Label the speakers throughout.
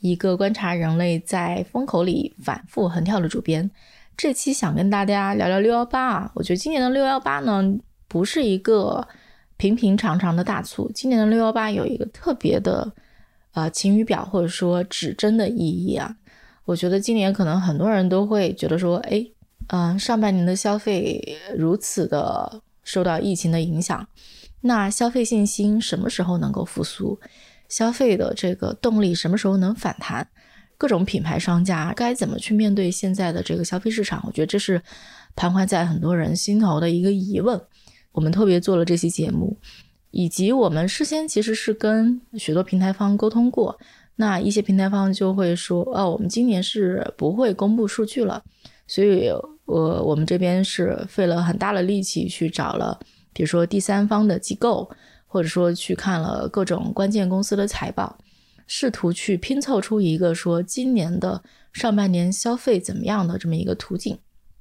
Speaker 1: 一个观察人类在风口里反复横跳的主编，这期想跟大家聊聊六幺八啊。我觉得今年的六幺八呢，不是一个平平常常的大促，今年的六幺八有一个特别的呃晴雨表或者说指针的意义啊。我觉得今年可能很多人都会觉得说，哎，嗯，上半年的消费如此的受到疫情的影响，那消费信心什么时候能够复苏？消费的这个动力什么时候能反弹？各种品牌商家该怎么去面对现在的这个消费市场？我觉得这是徘徊在很多人心头的一个疑问。我们特别做了这期节目，以及我们事先其实是跟许多平台方沟通过，那一些平台方就会说：“哦，我们今年是不会公布数据了。”所以，我我们这边是费了很大的力气去找了，比如说第三方的机构。或者说去看了各种关键公司的财报，试图去拼凑出一个说今年的上半年消费怎么样的这么一个图景。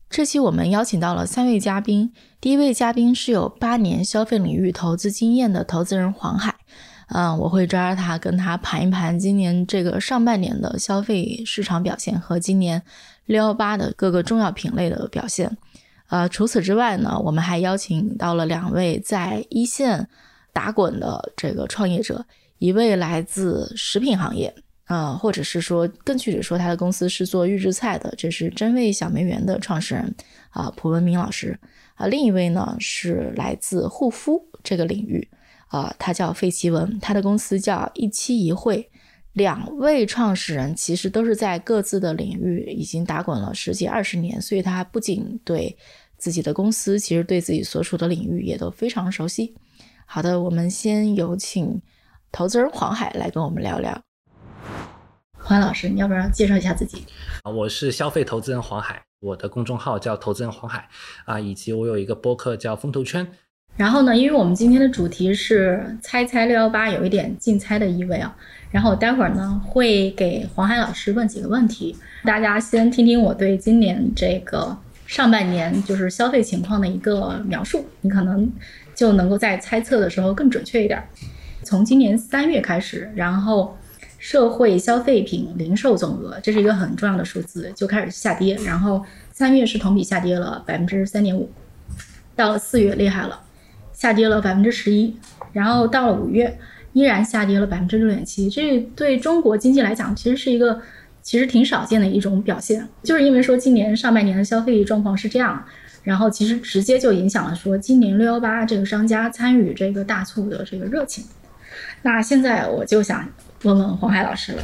Speaker 1: 这期我们邀请到了三位嘉宾，第一位嘉宾是有八年消费领域投资经验的投资人黄海，嗯，我会抓着他跟他盘一盘今年这个上半年的消费市场表现和今年六幺八的各个重要品类的表现。呃，除此之外呢，我们还邀请到了两位在一线。打滚的这个创业者，一位来自食品行业，啊，或者是说更具体说，他的公司是做预制菜的，这是真味小梅园的创始人啊，蒲文明老师啊。另一位呢是来自护肤这个领域啊，他叫费奇文，他的公司叫一期一会。两位创始人其实都是在各自的领域已经打滚了十几二十年，所以他不仅对自己的公司，其实对自己所处的领域也都非常熟悉。好的，我们先有请投资人黄海来跟我们聊聊。黄老师，你要不要介绍一下自己？
Speaker 2: 啊，我是消费投资人黄海，我的公众号叫投资人黄海啊，以及我有一个播客叫风投圈。
Speaker 1: 然后呢，因为我们今天的主题是猜猜六幺八，有一点竞猜的意味啊。然后待会儿呢，会给黄海老师问几个问题，大家先听听我对今年这个上半年就是消费情况的一个描述，你可能。就能够在猜测的时候更准确一点。从今年三月开始，然后社会消费品零售总额，这是一个很重要的数字，就开始下跌。然后三月是同比下跌了百分之三点五，到了四月厉害了，下跌了百分之十一，然后到了五月依然下跌了百分之六点七。这对中国经济来讲，其实是一个其实挺少见的一种表现，就是因为说今年上半年的消费状况是这样。然后其实直接就影响了说今年六幺八这个商家参与这个大促的这个热情。那现在我就想问问黄海老师了，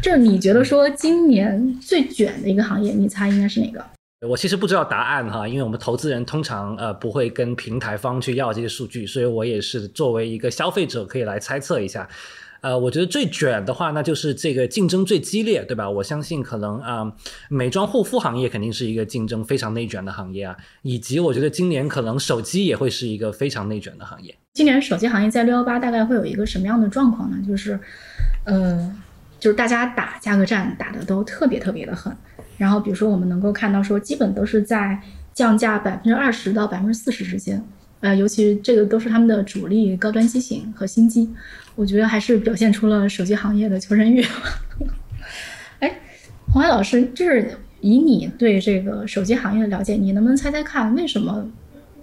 Speaker 1: 就是你觉得说今年最卷的一个行业，你猜应该是哪个？
Speaker 2: 我其实不知道答案哈，因为我们投资人通常呃不会跟平台方去要这些数据，所以我也是作为一个消费者可以来猜测一下。呃，我觉得最卷的话，那就是这个竞争最激烈，对吧？我相信可能啊，美妆护肤行业肯定是一个竞争非常内卷的行业啊，以及我觉得今年可能手机也会是一个非常内卷的行业。
Speaker 1: 今年手机行业在六幺八大概会有一个什么样的状况呢？就是，呃，就是大家打价格战打的都特别特别的狠，然后比如说我们能够看到说，基本都是在降价百分之二十到百分之四十之间。呃，尤其这个都是他们的主力高端机型和新机，我觉得还是表现出了手机行业的求生欲。哎，黄海老师，就是以你对这个手机行业的了解，你能不能猜猜看，为什么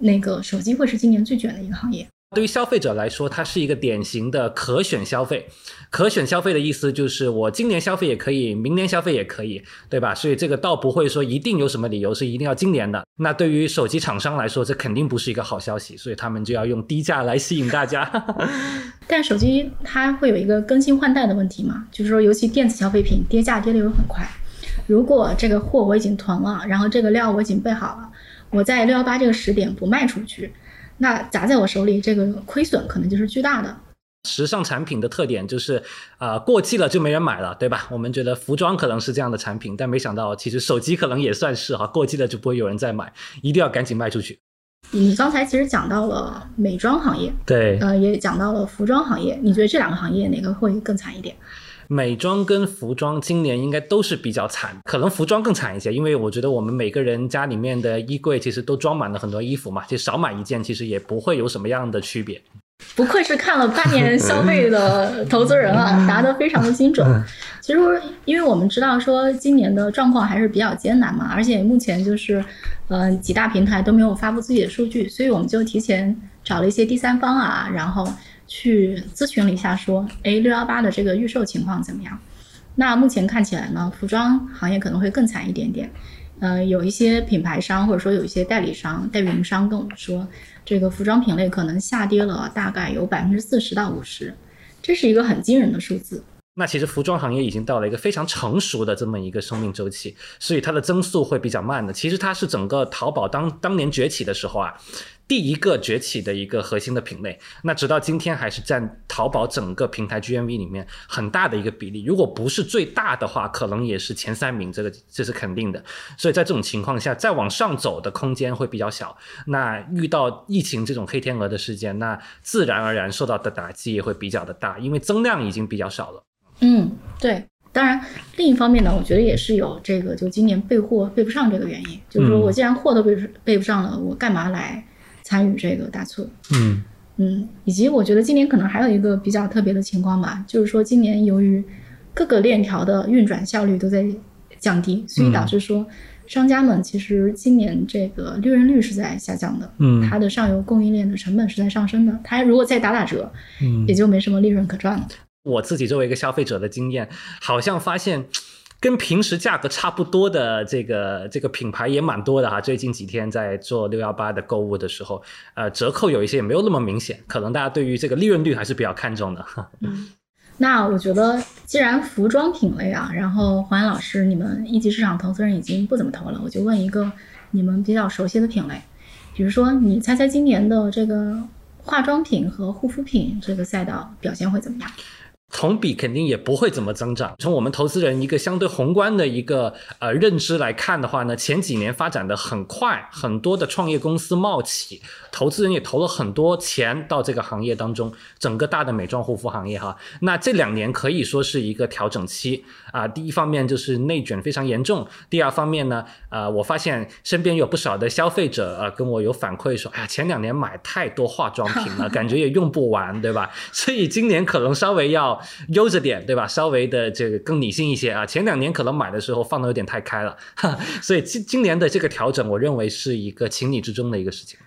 Speaker 1: 那个手机会是今年最卷的一个行业？
Speaker 2: 对于消费者来说，它是一个典型的可选消费。可选消费的意思就是我今年消费也可以，明年消费也可以，对吧？所以这个倒不会说一定有什么理由是一定要今年的。那对于手机厂商来说，这肯定不是一个好消息，所以他们就要用低价来吸引大家。
Speaker 1: 但手机它会有一个更新换代的问题嘛？就是说，尤其电子消费品跌价跌的又很快。如果这个货我已经囤了，然后这个料我已经备好了，我在六幺八这个时点不卖出去。那砸在我手里，这个亏损可能就是巨大的。
Speaker 2: 时尚产品的特点就是，呃，过季了就没人买了，对吧？我们觉得服装可能是这样的产品，但没想到其实手机可能也算是哈，过季了就不会有人再买，一定要赶紧卖出去。
Speaker 3: 你刚才其实讲到了美妆行业，
Speaker 2: 对，
Speaker 3: 呃，也讲到了服装行业，你觉得这两个行业哪个会更惨一点？
Speaker 2: 美妆跟服装今年应该都是比较惨，可能服装更惨一些，因为我觉得我们每个人家里面的衣柜其实都装满了很多衣服嘛，就少买一件其实也不会有什么样的区别。
Speaker 3: 不愧是看了八年消费的投资人啊，答得非常的精准。其实，因为我们知道说今年的状况还是比较艰难嘛，而且目前就是，呃，几大平台都没有发布自己的数据，所以我们就提前找了一些第三方啊，然后去咨询了一下，说，哎，六幺八的这个预售情况怎么样？那目前看起来呢，服装行业可能会更惨一点点。呃，有一些品牌商或者说有一些代理商、代运营商跟我们说。这个服装品类可能下跌了大概有百分之四十到五十，这是一个很惊人的数字。
Speaker 2: 那其实服装行业已经到了一个非常成熟的这么一个生命周期，所以它的增速会比较慢的。其实它是整个淘宝当当年崛起的时候啊。第一个崛起的一个核心的品类，那直到今天还是占淘宝整个平台 GMV 里面很大的一个比例。如果不是最大的话，可能也是前三名，这个这是肯定的。所以在这种情况下，再往上走的空间会比较小。那遇到疫情这种黑天鹅的事件，那自然而然受到的打击也会比较的大，因为增量已经比较少了。
Speaker 3: 嗯，对。当然，另一方面呢，我觉得也是有这个，就今年备货备不上这个原因。就是说我既然货都备备不上了，我干嘛来？参与这个大促，
Speaker 2: 嗯
Speaker 3: 嗯，以及我觉得今年可能还有一个比较特别的情况吧，就是说今年由于各个链条的运转效率都在降低，所以导致说商家们其实今年这个利润率是在下降的，
Speaker 2: 嗯，
Speaker 3: 它的上游供应链的成本是在上升的，它如果再打打折，嗯，也就没什么利润可赚了。
Speaker 2: 我自己作为一个消费者的经验，好像发现。跟平时价格差不多的这个这个品牌也蛮多的哈，最近几天在做六幺八的购物的时候，呃，折扣有一些也没有那么明显，可能大家对于这个利润率还是比较看重的。
Speaker 3: 嗯，那我觉得既然服装品类啊，然后黄岩老师你们一级市场投资人已经不怎么投了，我就问一个你们比较熟悉的品类，比如说你猜猜今年的这个化妆品和护肤品这个赛道表现会怎么样？
Speaker 2: 同比肯定也不会怎么增长。从我们投资人一个相对宏观的一个呃认知来看的话呢，前几年发展的很快，很多的创业公司冒起，投资人也投了很多钱到这个行业当中，整个大的美妆护肤行业哈。那这两年可以说是一个调整期啊。第一方面就是内卷非常严重，第二方面呢，呃，我发现身边有不少的消费者呃跟我有反馈说，哎呀，前两年买太多化妆品了，感觉也用不完，对吧？所以今年可能稍微要。悠着点，对吧？稍微的这个更理性一些啊。前两年可能买的时候放的有点太开了，所以今今年的这个调整，我认为是一个情理之中的一个事情。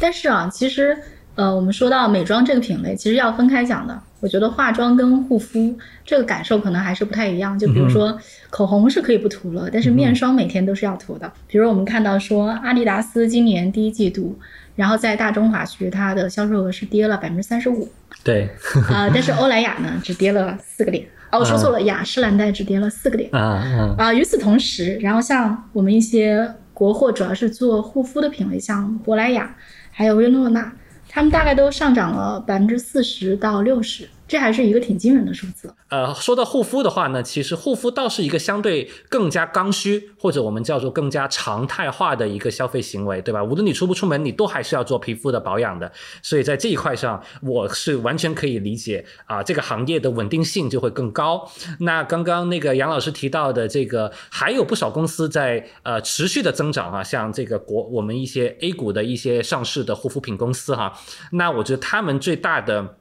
Speaker 3: 但是啊，其实呃，我们说到美妆这个品类，其实要分开讲的。我觉得化妆跟护肤这个感受可能还是不太一样。就比如说口红是可以不涂了，但是面霜每天都是要涂的。比如我们看到说阿迪达斯今年第一季度。然后在大中华区，它的销售额是跌了百分之三十五。
Speaker 2: 对，
Speaker 3: 啊，但是欧莱雅呢，只跌了四个点。哦，我说错了，雅诗兰黛只跌了四个点。
Speaker 2: 啊啊。
Speaker 3: 啊，与此同时，然后像我们一些国货，主要是做护肤的品类，像珀莱雅，还有薇诺娜，他们大概都上涨了百分之四十到六十。这还是一个挺惊人的数字。
Speaker 2: 呃，说到护肤的话呢，其实护肤倒是一个相对更加刚需，或者我们叫做更加常态化的一个消费行为，对吧？无论你出不出门，你都还是要做皮肤的保养的。所以在这一块上，我是完全可以理解啊，这个行业的稳定性就会更高。那刚刚那个杨老师提到的这个，还有不少公司在呃持续的增长啊，像这个国我们一些 A 股的一些上市的护肤品公司哈，那我觉得他们最大的。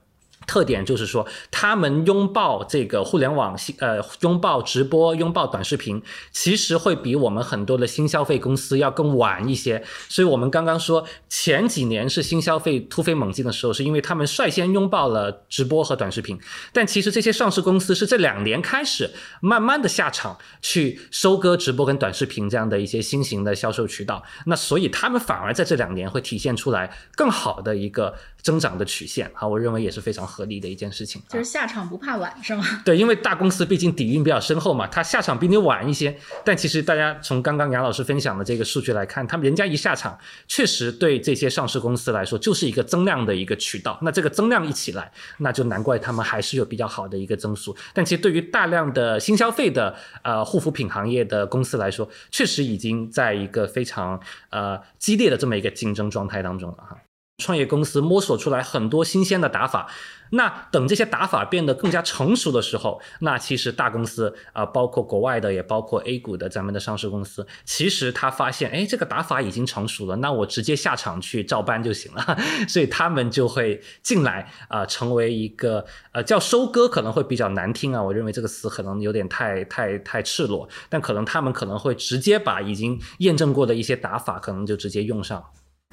Speaker 2: 特点就是说，他们拥抱这个互联网，呃，拥抱直播，拥抱短视频，其实会比我们很多的新消费公司要更晚一些。所以，我们刚刚说前几年是新消费突飞猛进的时候，是因为他们率先拥抱了直播和短视频。但其实这些上市公司是这两年开始慢慢的下场去收割直播跟短视频这样的一些新型的销售渠道。那所以他们反而在这两年会体现出来更好的一个增长的曲线啊，我认为也是非常合理的一件事情。
Speaker 3: 就是下场不怕晚，是吗？
Speaker 2: 对，因为大公司毕竟底蕴比较深厚嘛，它下场比你晚一些。但其实大家从刚刚杨老师分享的这个数据来看，他们人家一下场，确实对这些上市公司来说就是一个增量的一个渠道。那这个增量一起来，那就难怪他们还是有比较好的一个增速。但其实对于大量的新消费的呃护肤品行业的公司来说，确实已经在一个非常呃激烈的这么一个竞争状态当中了哈。创业公司摸索出来很多新鲜的打法，那等这些打法变得更加成熟的时候，那其实大公司啊，包括国外的，也包括 A 股的咱们的上市公司，其实他发现，哎，这个打法已经成熟了，那我直接下场去照搬就行了，所以他们就会进来啊，成为一个呃叫收割可能会比较难听啊，我认为这个词可能有点太太太赤裸，但可能他们可能会直接把已经验证过的一些打法，可能就直接用上。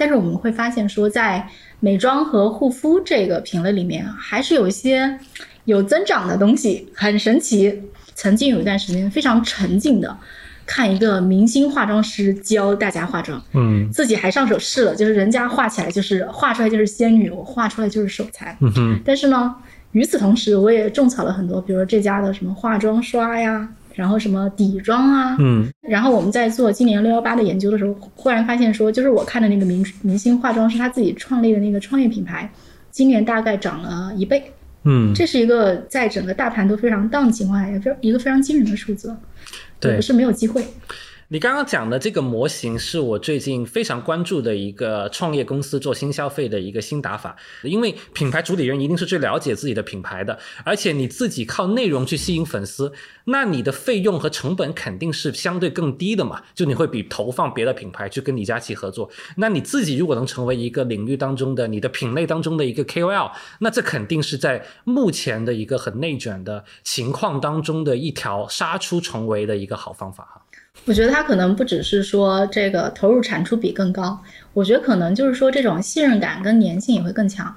Speaker 3: 但是我们会发现说，在美妆和护肤这个品类里面，还是有一些有增长的东西，很神奇。曾经有一段时间非常沉浸的看一个明星化妆师教大家化妆，
Speaker 2: 嗯
Speaker 3: 自己还上手试了，就是人家画起来就是画出来就是仙女，我画出来就是手残。
Speaker 2: 嗯哼
Speaker 3: 但是呢，与此同时，我也种草了很多，比如说这家的什么化妆刷呀，然后什么底妆啊，
Speaker 2: 嗯。
Speaker 3: 然后我们在做今年六幺八的研究的时候，忽然发现说，就是我看的那个明明星化妆师他自己创立的那个创业品牌，今年大概涨了一倍，
Speaker 2: 嗯，
Speaker 3: 这是一个在整个大盘都非常荡的情况下，也非一个非常惊人的数字，
Speaker 2: 对。
Speaker 3: 不是没有机会。
Speaker 2: 你刚刚讲的这个模型是我最近非常关注的一个创业公司做新消费的一个新打法，因为品牌主理人一定是最了解自己的品牌的，而且你自己靠内容去吸引粉丝，那你的费用和成本肯定是相对更低的嘛，就你会比投放别的品牌去跟李佳琦合作，那你自己如果能成为一个领域当中的你的品类当中的一个 KOL，那这肯定是在目前的一个很内卷的情况当中的一条杀出重围的一个好方法哈。
Speaker 3: 我觉得它可能不只是说这个投入产出比更高，我觉得可能就是说这种信任感跟粘性也会更强。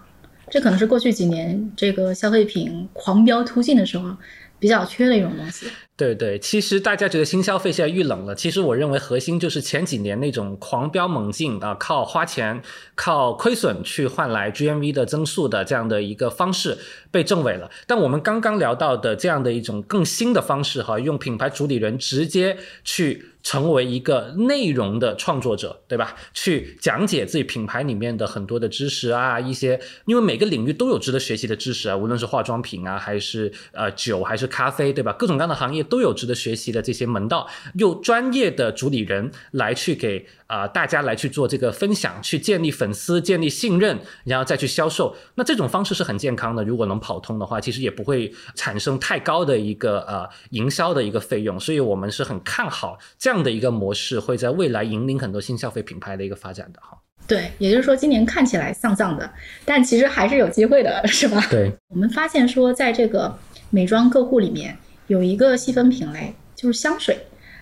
Speaker 3: 这可能是过去几年这个消费品狂飙突进的时候比较缺的一种东西。
Speaker 2: 对对，其实大家觉得新消费现在遇冷了，其实我认为核心就是前几年那种狂飙猛进啊，靠花钱、靠亏损去换来 GMV 的增速的这样的一个方式被证伪了。但我们刚刚聊到的这样的一种更新的方式哈，用品牌主理人直接去。成为一个内容的创作者，对吧？去讲解自己品牌里面的很多的知识啊，一些因为每个领域都有值得学习的知识啊，无论是化妆品啊，还是呃酒，还是咖啡，对吧？各种各样的行业都有值得学习的这些门道，用专业的主理人来去给啊、大家来去做这个分享，去建立粉丝，建立信任，然后再去销售。那这种方式是很健康的，如果能跑通的话，其实也不会产生太高的一个呃营销的一个费用，所以我们是很看好这样。的一个模式会在未来引领很多新消费品牌的一个发展的哈。
Speaker 3: 对，也就是说今年看起来丧丧的，但其实还是有机会的，是吧？
Speaker 2: 对，
Speaker 3: 我们发现说，在这个美妆个护里面有一个细分品类，就是香水，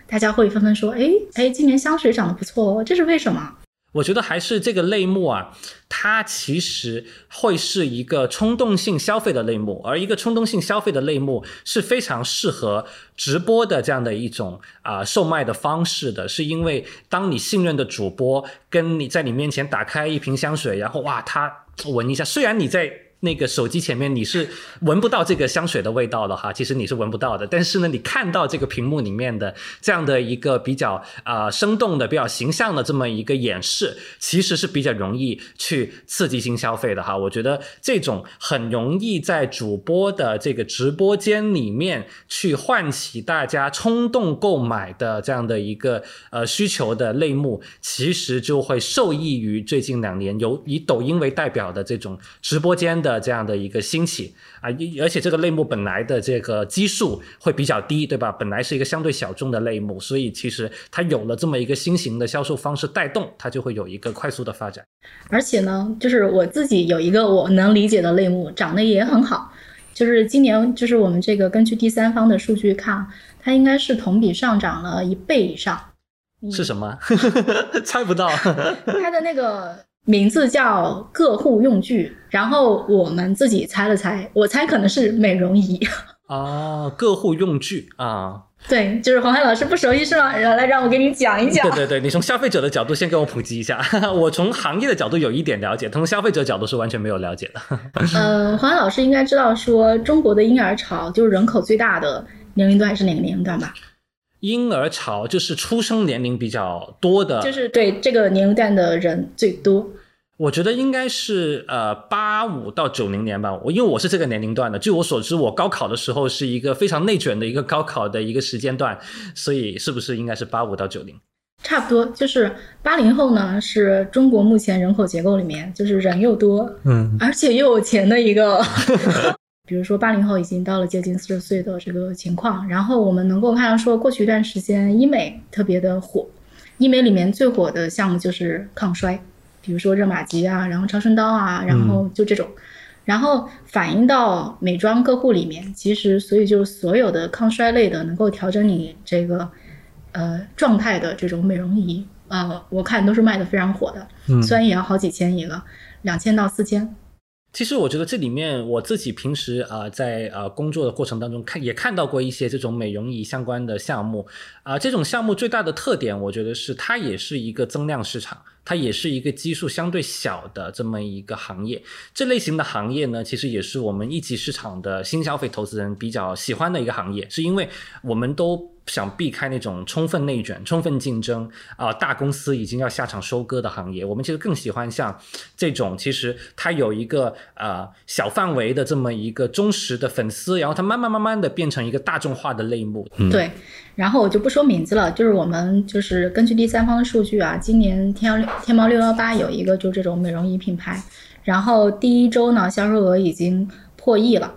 Speaker 3: 大家会纷纷说，哎哎，今年香水涨得不错哦，这是为什么？
Speaker 2: 我觉得还是这个类目啊，它其实会是一个冲动性消费的类目，而一个冲动性消费的类目是非常适合直播的这样的一种啊、售卖的方式的，是因为当你信任的主播跟你在你面前打开一瓶香水，然后哇，他闻一下，虽然你在。那个手机前面你是闻不到这个香水的味道的哈，其实你是闻不到的。但是呢，你看到这个屏幕里面的这样的一个比较啊、呃、生动的、比较形象的这么一个演示，其实是比较容易去刺激性消费的哈。我觉得这种很容易在主播的这个直播间里面去唤起大家冲动购买的这样的一个呃需求的类目，其实就会受益于最近两年由以抖音为代表的这种直播间的。的这样的一个兴起啊，而且这个类目本来的这个基数会比较低，对吧？本来是一个相对小众的类目，所以其实它有了这么一个新型的销售方式带动，它就会有一个快速的发展。
Speaker 3: 而且呢，就是我自己有一个我能理解的类目，长得也很好。就是今年，就是我们这个根据第三方的数据看，它应该是同比上涨了一倍以上。
Speaker 2: 是什么？猜不到。
Speaker 3: 它的那个。名字叫个护用具，然后我们自己猜了猜，我猜可能是美容仪。
Speaker 2: 哦，个护用具啊，
Speaker 3: 对，就是黄海老师不熟悉是吗？来让我给你讲一讲。
Speaker 2: 对对对，你从消费者的角度先给我普及一下。我从行业的角度有一点了解，从消费者角度是完全没有了解的。
Speaker 3: 呃，黄海老师应该知道，说中国的婴儿潮就是人口最大的年龄段是哪个年龄段吧？
Speaker 2: 婴儿潮就是出生年龄比较多的，
Speaker 3: 就是对这个年龄段的人最多。
Speaker 2: 我觉得应该是呃八五到九零年吧，我因为我是这个年龄段的，据我所知，我高考的时候是一个非常内卷的一个高考的一个时间段，所以是不是应该是八五到九零？
Speaker 3: 差不多，就是八零后呢，是中国目前人口结构里面就是人又多，嗯，而且又有钱的一个。比如说八零后已经到了接近四十岁的这个情况，然后我们能够看到说，过去一段时间医美特别的火，医美里面最火的项目就是抗衰。比如说热玛吉啊，然后超声刀啊，然后就这种，然后反映到美妆客户里面，其实所以就是所有的抗衰类的能够调整你这个呃状态的这种美容仪呃，我看都是卖的非常火的，虽然也要好几千一个，两千到四千。
Speaker 2: 其实我觉得这里面我自己平时啊在呃工作的过程当中看也看到过一些这种美容仪相关的项目啊，这种项目最大的特点我觉得是它也是一个增量市场，它也是一个基数相对小的这么一个行业。这类型的行业呢，其实也是我们一级市场的新消费投资人比较喜欢的一个行业，是因为我们都。想避开那种充分内卷、充分竞争啊，大公司已经要下场收割的行业，我们其实更喜欢像这种，其实它有一个呃小范围的这么一个忠实的粉丝，然后它慢慢慢慢的变成一个大众化的类目。
Speaker 3: 对，然后我就不说名字了，就是我们就是根据第三方的数据啊，今年天幺天猫六幺八有一个就这种美容仪品牌，然后第一周呢销售额已经破亿了，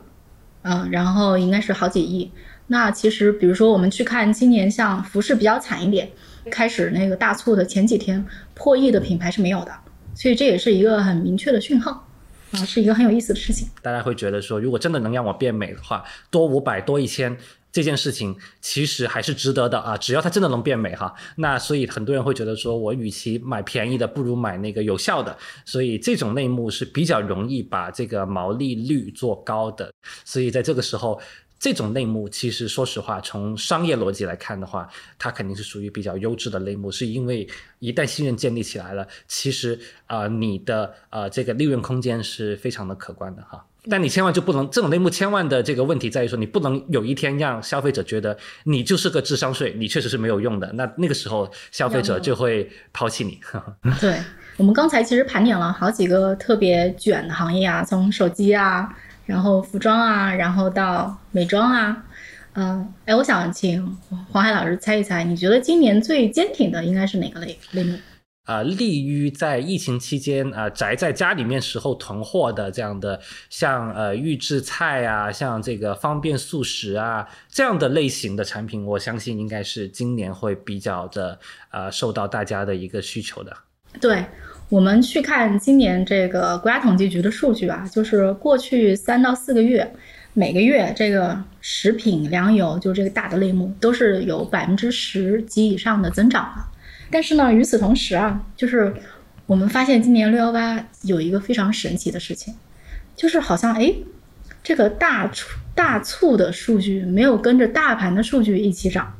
Speaker 3: 嗯，然后应该是好几亿。那其实，比如说我们去看今年像服饰比较惨一点，开始那个大促的前几天破亿的品牌是没有的，所以这也是一个很明确的讯号，啊，是一个很有意思的事情。
Speaker 2: 大家会觉得说，如果真的能让我变美的话，多五百多一千这件事情其实还是值得的啊，只要它真的能变美哈。那所以很多人会觉得说，我与其买便宜的，不如买那个有效的。所以这种内幕是比较容易把这个毛利率做高的。所以在这个时候。这种类目其实，说实话，从商业逻辑来看的话，它肯定是属于比较优质的类目，是因为一旦信任建立起来了，其实啊，你的呃这个利润空间是非常的可观的哈。但你千万就不能这种类目，千万的这个问题在于说，你不能有一天让消费者觉得你就是个智商税，你确实是没有用的。那那个时候，消费者就会抛弃你。
Speaker 3: 对我们刚才其实盘点了好几个特别卷的行业啊，从手机啊。然后服装啊，然后到美妆啊，嗯，哎，我想请黄海老师猜一猜，你觉得今年最坚挺的应该是哪个类类目？
Speaker 2: 啊，利于在疫情期间啊宅在家里面时候囤货的这样的，像呃预制菜啊，像这个方便速食啊这样的类型的产品，我相信应该是今年会比较的呃受到大家的一个需求的。
Speaker 3: 对。我们去看今年这个国家统计局的数据啊，就是过去三到四个月，每个月这个食品粮油就这个大的类目都是有百分之十及以上的增长的。但是呢，与此同时啊，就是我们发现今年六幺八有一个非常神奇的事情，就是好像哎，这个大促大促的数据没有跟着大盘的数据一起涨。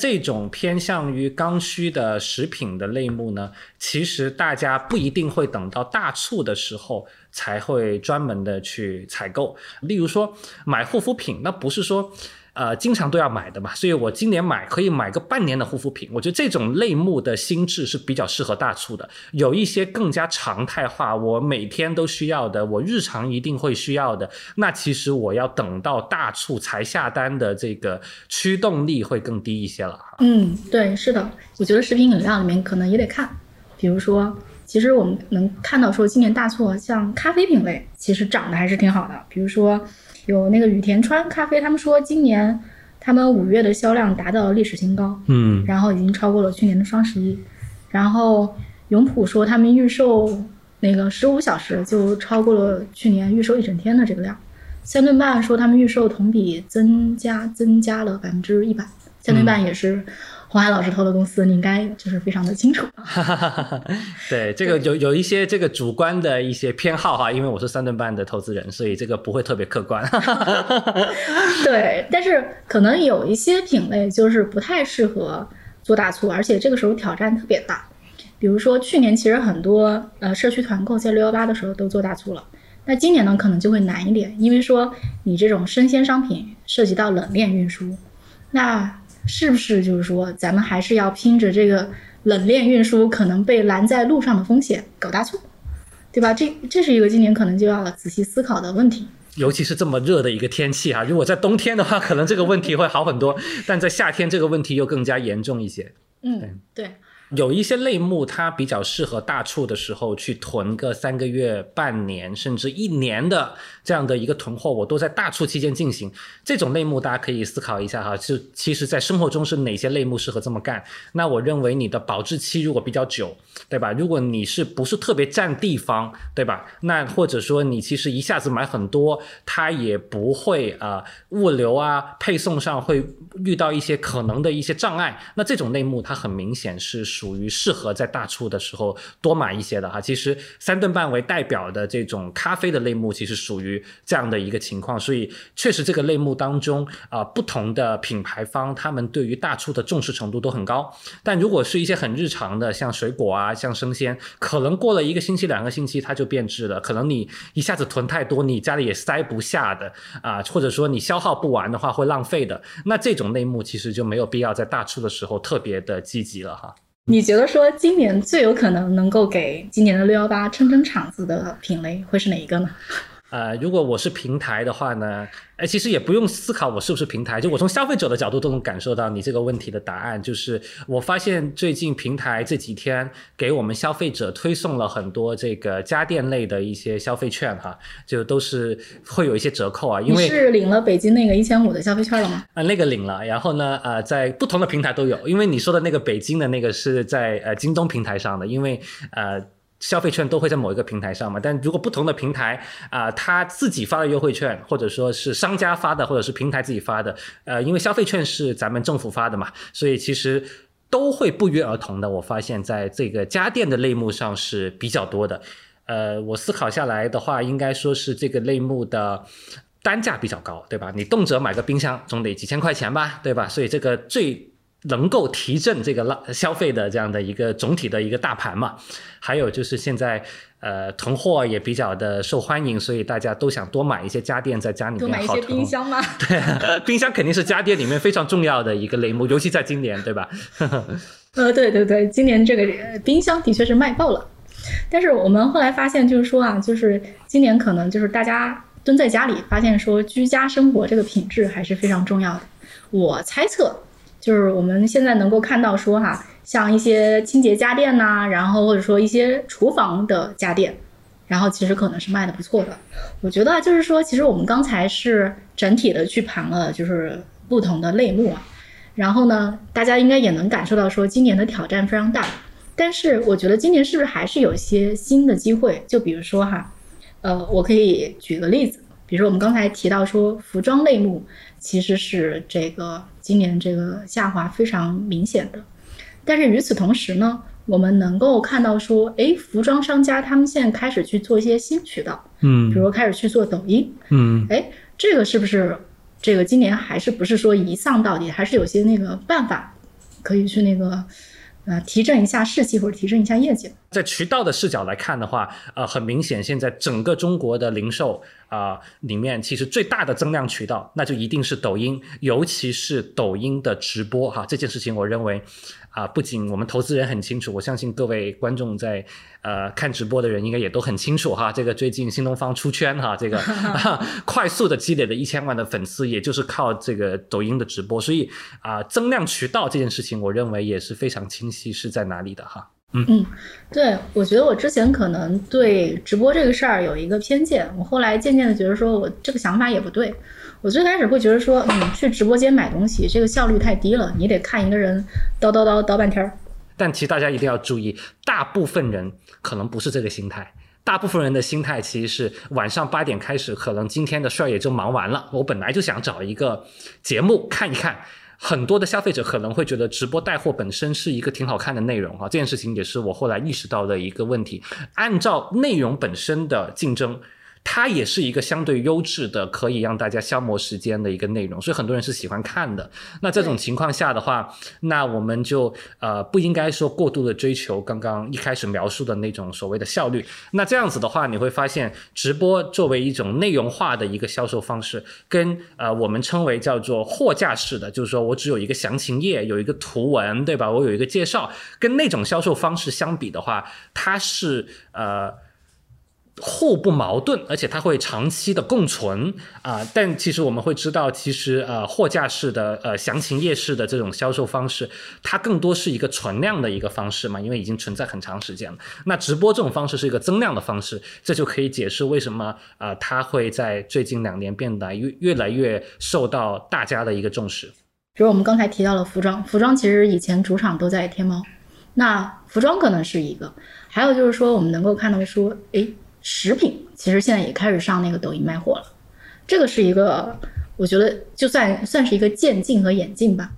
Speaker 2: 这种偏向于刚需的食品的类目呢，其实大家不一定会等到大促的时候才会专门的去采购。例如说买护肤品，那不是说。呃，经常都要买的嘛，所以我今年买可以买个半年的护肤品。我觉得这种类目的心智是比较适合大促的。有一些更加常态化，我每天都需要的，我日常一定会需要的，那其实我要等到大促才下单的这个驱动力会更低一些了。
Speaker 3: 嗯，对，是的，我觉得食品饮料里面可能也得看，比如说，其实我们能看到说今年大促像咖啡品类其实涨得还是挺好的，比如说。有那个雨田川咖啡，他们说今年他们五月的销量达到了历史新高，
Speaker 2: 嗯，
Speaker 3: 然后已经超过了去年的双十一。然后永璞说他们预售那个十五小时就超过了去年预售一整天的这个量。三顿半说他们预售同比增加增加了百分之一百，三顿半也是黄海老师投的公司，你应该就是非常的清楚。
Speaker 2: 对，这个有有一些这个主观的一些偏好哈，因为我是三顿半的投资人，所以这个不会特别客观。
Speaker 3: 对，但是可能有一些品类就是不太适合做大促，而且这个时候挑战特别大。比如说去年其实很多呃社区团购在六幺八的时候都做大促了，那今年呢可能就会难一点，因为说你这种生鲜商品涉及到冷链运输，那是不是就是说咱们还是要拼着这个冷链运输可能被拦在路上的风险搞大促，对吧？这这是一个今年可能就要仔细思考的问题。
Speaker 2: 尤其是这么热的一个天气哈，如果在冬天的话，可能这个问题会好很多，但在夏天这个问题又更加严重一些。
Speaker 3: 嗯，对。
Speaker 2: 有一些类目，它比较适合大促的时候去囤个三个月、半年甚至一年的这样的一个囤货，我都在大促期间进行。这种类目大家可以思考一下哈，就其实在生活中是哪些类目适合这么干？那我认为你的保质期如果比较久，对吧？如果你是不是特别占地方，对吧？那或者说你其实一下子买很多，它也不会啊物流啊配送上会遇到一些可能的一些障碍。那这种类目它很明显是。属于适合在大促的时候多买一些的哈，其实三顿半为代表的这种咖啡的类目，其实属于这样的一个情况，所以确实这个类目当中啊，不同的品牌方他们对于大促的重视程度都很高。但如果是一些很日常的，像水果啊，像生鲜，可能过了一个星期、两个星期它就变质了，可能你一下子囤太多，你家里也塞不下的啊，或者说你消耗不完的话会浪费的，那这种类目其实就没有必要在大促的时候特别的积极了哈。
Speaker 3: 你觉得说今年最有可能能够给今年的六幺八撑撑场子的品类会是哪一个呢？
Speaker 2: 呃，如果我是平台的话呢？哎，其实也不用思考我是不是平台，就我从消费者的角度都能感受到你这个问题的答案。就是我发现最近平台这几天给我们消费者推送了很多这个家电类的一些消费券哈，就都是会有一些折扣啊。因为
Speaker 3: 是领了北京那个一千五的消费券了吗？
Speaker 2: 啊，那个领了。然后呢，呃，在不同的平台都有。因为你说的那个北京的那个是在呃京东平台上的，因为呃。消费券都会在某一个平台上嘛？但如果不同的平台啊，他自己发的优惠券，或者说是商家发的，或者是平台自己发的，呃，因为消费券是咱们政府发的嘛，所以其实都会不约而同的。我发现在这个家电的类目上是比较多的。呃，我思考下来的话，应该说是这个类目的单价比较高，对吧？你动辄买个冰箱总得几千块钱吧，对吧？所以这个最。能够提振这个浪消费的这样的一个总体的一个大盘嘛，还有就是现在呃囤货也比较的受欢迎，所以大家都想多买一些家电在家里面。
Speaker 3: 多买一些冰箱吗？
Speaker 2: 对，冰箱肯定是家电里面非常重要的一个类目，尤其在今年，对吧？
Speaker 3: 呃，对对对，今年这个冰箱的确是卖爆了。但是我们后来发现，就是说啊，就是今年可能就是大家蹲在家里，发现说居家生活这个品质还是非常重要的。我猜测。就是我们现在能够看到说哈，像一些清洁家电呐，然后或者说一些厨房的家电，然后其实可能是卖的不错的。我觉得就是说，其实我们刚才是整体的去盘了，就是不同的类目啊。然后呢，大家应该也能感受到说，今年的挑战非常大。但是我觉得今年是不是还是有一些新的机会？就比如说哈，呃，我可以举个例子，比如说我们刚才提到说服装类目。其实是这个今年这个下滑非常明显的，但是与此同时呢，我们能够看到说，哎，服装商家他们现在开始去做一些新渠道，
Speaker 2: 嗯，
Speaker 3: 比如开始去做抖音，
Speaker 2: 嗯，
Speaker 3: 哎，这个是不是这个今年还是不是说一丧到底，还是有些那个办法可以去那个呃提振一下士气或者提升一下业绩？
Speaker 2: 在渠道的视角来看的话，呃，很明显现在整个中国的零售。啊，里面其实最大的增量渠道，那就一定是抖音，尤其是抖音的直播哈。这件事情，我认为啊，不仅我们投资人很清楚，我相信各位观众在呃看直播的人应该也都很清楚哈。这个最近新东方出圈哈，这个 快速的积累了一千万的粉丝，也就是靠这个抖音的直播。所以啊，增量渠道这件事情，我认为也是非常清晰是在哪里的哈。
Speaker 3: 嗯嗯，对，我觉得我之前可能对直播这个事儿有一个偏见，我后来渐渐的觉得说我这个想法也不对。我最开始会觉得说，嗯，去直播间买东西这个效率太低了，你得看一个人叨叨叨叨半天儿。
Speaker 2: 但其实大家一定要注意，大部分人可能不是这个心态，大部分人的心态其实是晚上八点开始，可能今天的事儿也就忙完了，我本来就想找一个节目看一看。很多的消费者可能会觉得直播带货本身是一个挺好看的内容啊，这件事情也是我后来意识到的一个问题。按照内容本身的竞争。它也是一个相对优质的，可以让大家消磨时间的一个内容，所以很多人是喜欢看的。那这种情况下的话，那我们就呃不应该说过度的追求刚刚一开始描述的那种所谓的效率。那这样子的话，你会发现直播作为一种内容化的一个销售方式，跟呃我们称为叫做货架式的，就是说我只有一个详情页，有一个图文，对吧？我有一个介绍，跟那种销售方式相比的话，它是呃。互不矛盾，而且它会长期的共存啊。但其实我们会知道，其实呃货架式的呃详情页式的这种销售方式，它更多是一个存量的一个方式嘛，因为已经存在很长时间了。那直播这种方式是一个增量的方式，这就可以解释为什么啊它会在最近两年变得越越来越受到大家的一个重视。
Speaker 3: 比如我们刚才提到了服装，服装其实以前主场都在天猫，那服装可能是一个，还有就是说我们能够看到说，哎。食品其实现在也开始上那个抖音卖货了，这个是一个，我觉得就算算是一个渐进和演进吧。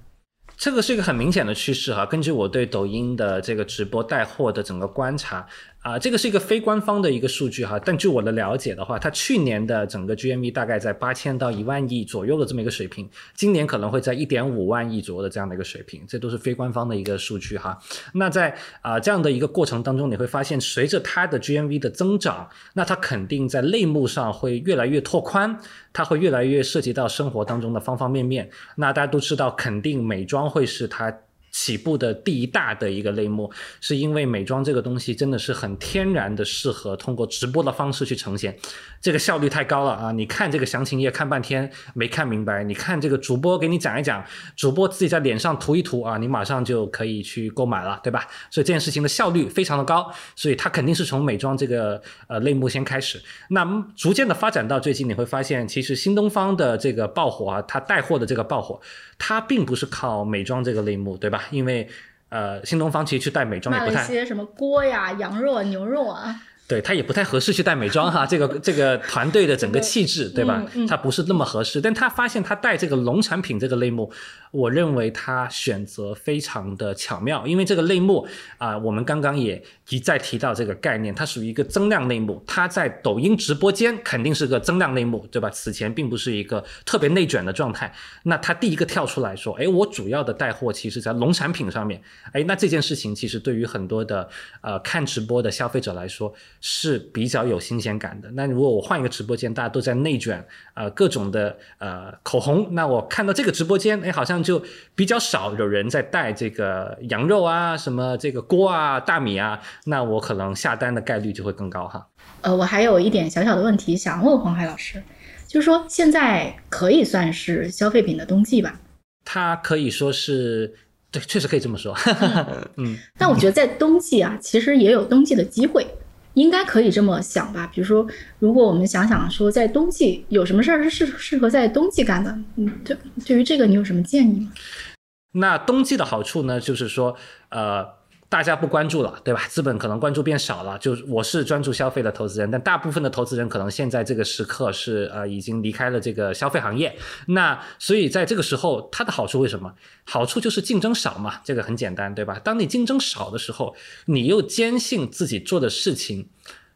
Speaker 2: 这个是一个很明显的趋势哈，根据我对抖音的这个直播带货的整个观察。啊，这个是一个非官方的一个数据哈，但据我的了解的话，它去年的整个 GMV 大概在八千到一万亿左右的这么一个水平，今年可能会在一点五万亿左右的这样的一个水平，这都是非官方的一个数据哈。那在啊这样的一个过程当中，你会发现，随着它的 GMV 的增长，那它肯定在类目上会越来越拓宽，它会越来越涉及到生活当中的方方面面。那大家都知道，肯定美妆会是它。起步的第一大的一个类目，是因为美妆这个东西真的是很天然的适合通过直播的方式去呈现，这个效率太高了啊！你看这个详情页看半天没看明白，你看这个主播给你讲一讲，主播自己在脸上涂一涂啊，你马上就可以去购买了，对吧？所以这件事情的效率非常的高，所以它肯定是从美妆这个呃类目先开始，那逐渐的发展到最近，你会发现其实新东方的这个爆火啊，它带货的这个爆火，它并不是靠美妆这个类目，对吧？因为，呃，新东方其实去带美妆也不太。
Speaker 3: 一些什么锅呀、羊肉啊、牛肉啊。
Speaker 2: 对他也不太合适去带美妆哈，这个这个团队的整个气质，对吧？他不是那么合适。但他发现他带这个农产品这个类目，我认为他选择非常的巧妙，因为这个类目啊，我们刚刚也一再提到这个概念，它属于一个增量类目，它在抖音直播间肯定是个增量类目，对吧？此前并不是一个特别内卷的状态。那他第一个跳出来说，哎，我主要的带货其实在农产品上面，哎，那这件事情其实对于很多的呃看直播的消费者来说。是比较有新鲜感的。那如果我换一个直播间，大家都在内卷，呃，各种的呃口红，那我看到这个直播间，哎，好像就比较少有人在带这个羊肉啊，什么这个锅啊、大米啊，那我可能下单的概率就会更高哈。
Speaker 3: 呃，我还有一点小小的问题想问黄海老师，就是说现在可以算是消费品的冬季吧？
Speaker 2: 它可以说是，对，确实可以这么说。嗯，
Speaker 3: 但我觉得在冬季啊，其实也有冬季的机会。应该可以这么想吧，比如说，如果我们想想说，在冬季有什么事儿是适适合在冬季干的，嗯，对，对于这个你有什么建议吗？
Speaker 2: 那冬季的好处呢，就是说，呃。大家不关注了，对吧？资本可能关注变少了。就我是专注消费的投资人，但大部分的投资人可能现在这个时刻是呃已经离开了这个消费行业。那所以在这个时候，它的好处为什么？好处就是竞争少嘛，这个很简单，对吧？当你竞争少的时候，你又坚信自己做的事情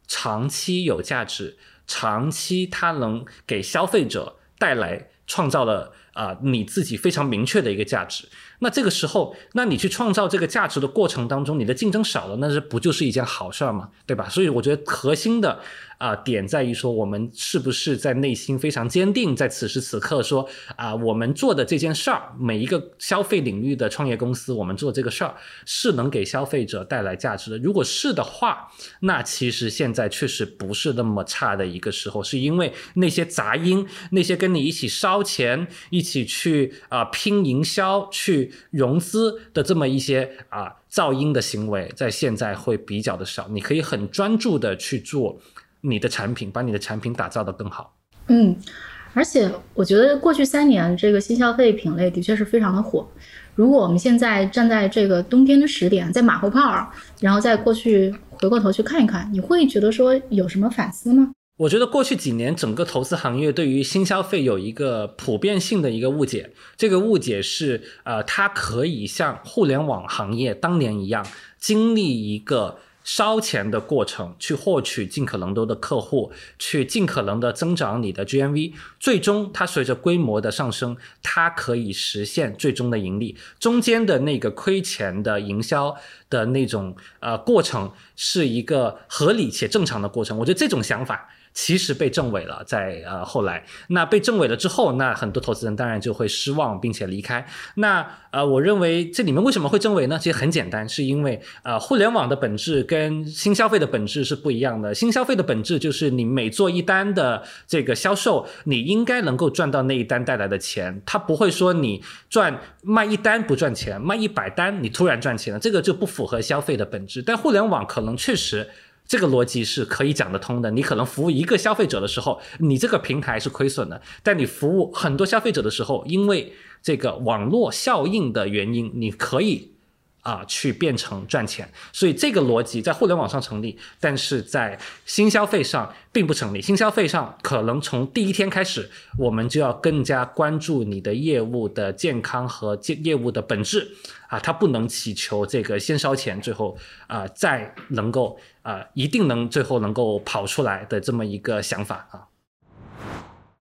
Speaker 2: 长期有价值，长期它能给消费者带来创造了啊你自己非常明确的一个价值。那这个时候，那你去创造这个价值的过程当中，你的竞争少了，那是不就是一件好事儿吗？对吧？所以我觉得核心的。啊，点在于说，我们是不是在内心非常坚定，在此时此刻说啊，我们做的这件事儿，每一个消费领域的创业公司，我们做这个事儿是能给消费者带来价值的。如果是的话，那其实现在确实不是那么差的一个时候，是因为那些杂音，那些跟你一起烧钱、一起去啊拼营销、去融资的这么一些啊噪音的行为，在现在会比较的少，你可以很专注的去做。你的产品，把你的产品打造的更好。
Speaker 3: 嗯，而且我觉得过去三年这个新消费品类的确是非常的火。如果我们现在站在这个冬天的时点，在马后炮，然后再过去回过头去看一看，你会觉得说有什么反思吗？
Speaker 2: 我觉得过去几年整个投资行业对于新消费有一个普遍性的一个误解，这个误解是，呃，它可以像互联网行业当年一样经历一个。烧钱的过程，去获取尽可能多的客户，去尽可能的增长你的 GMV，最终它随着规模的上升，它可以实现最终的盈利。中间的那个亏钱的营销的那种呃过程，是一个合理且正常的过程。我觉得这种想法。其实被证伪了，在呃后来，那被证伪了之后，那很多投资人当然就会失望，并且离开。那呃，我认为这里面为什么会证伪呢？其实很简单，是因为呃，互联网的本质跟新消费的本质是不一样的。新消费的本质就是你每做一单的这个销售，你应该能够赚到那一单带来的钱，它不会说你赚卖一单不赚钱，卖一百单你突然赚钱了，这个就不符合消费的本质。但互联网可能确实。这个逻辑是可以讲得通的。你可能服务一个消费者的时候，你这个平台是亏损的；但你服务很多消费者的时候，因为这个网络效应的原因，你可以。啊，去变成赚钱，所以这个逻辑在互联网上成立，但是在新消费上并不成立。新消费上可能从第一天开始，我们就要更加关注你的业务的健康和业业务的本质啊，它不能祈求这个先烧钱，最后啊再能够啊一定能最后能够跑出来的这么一个想法啊。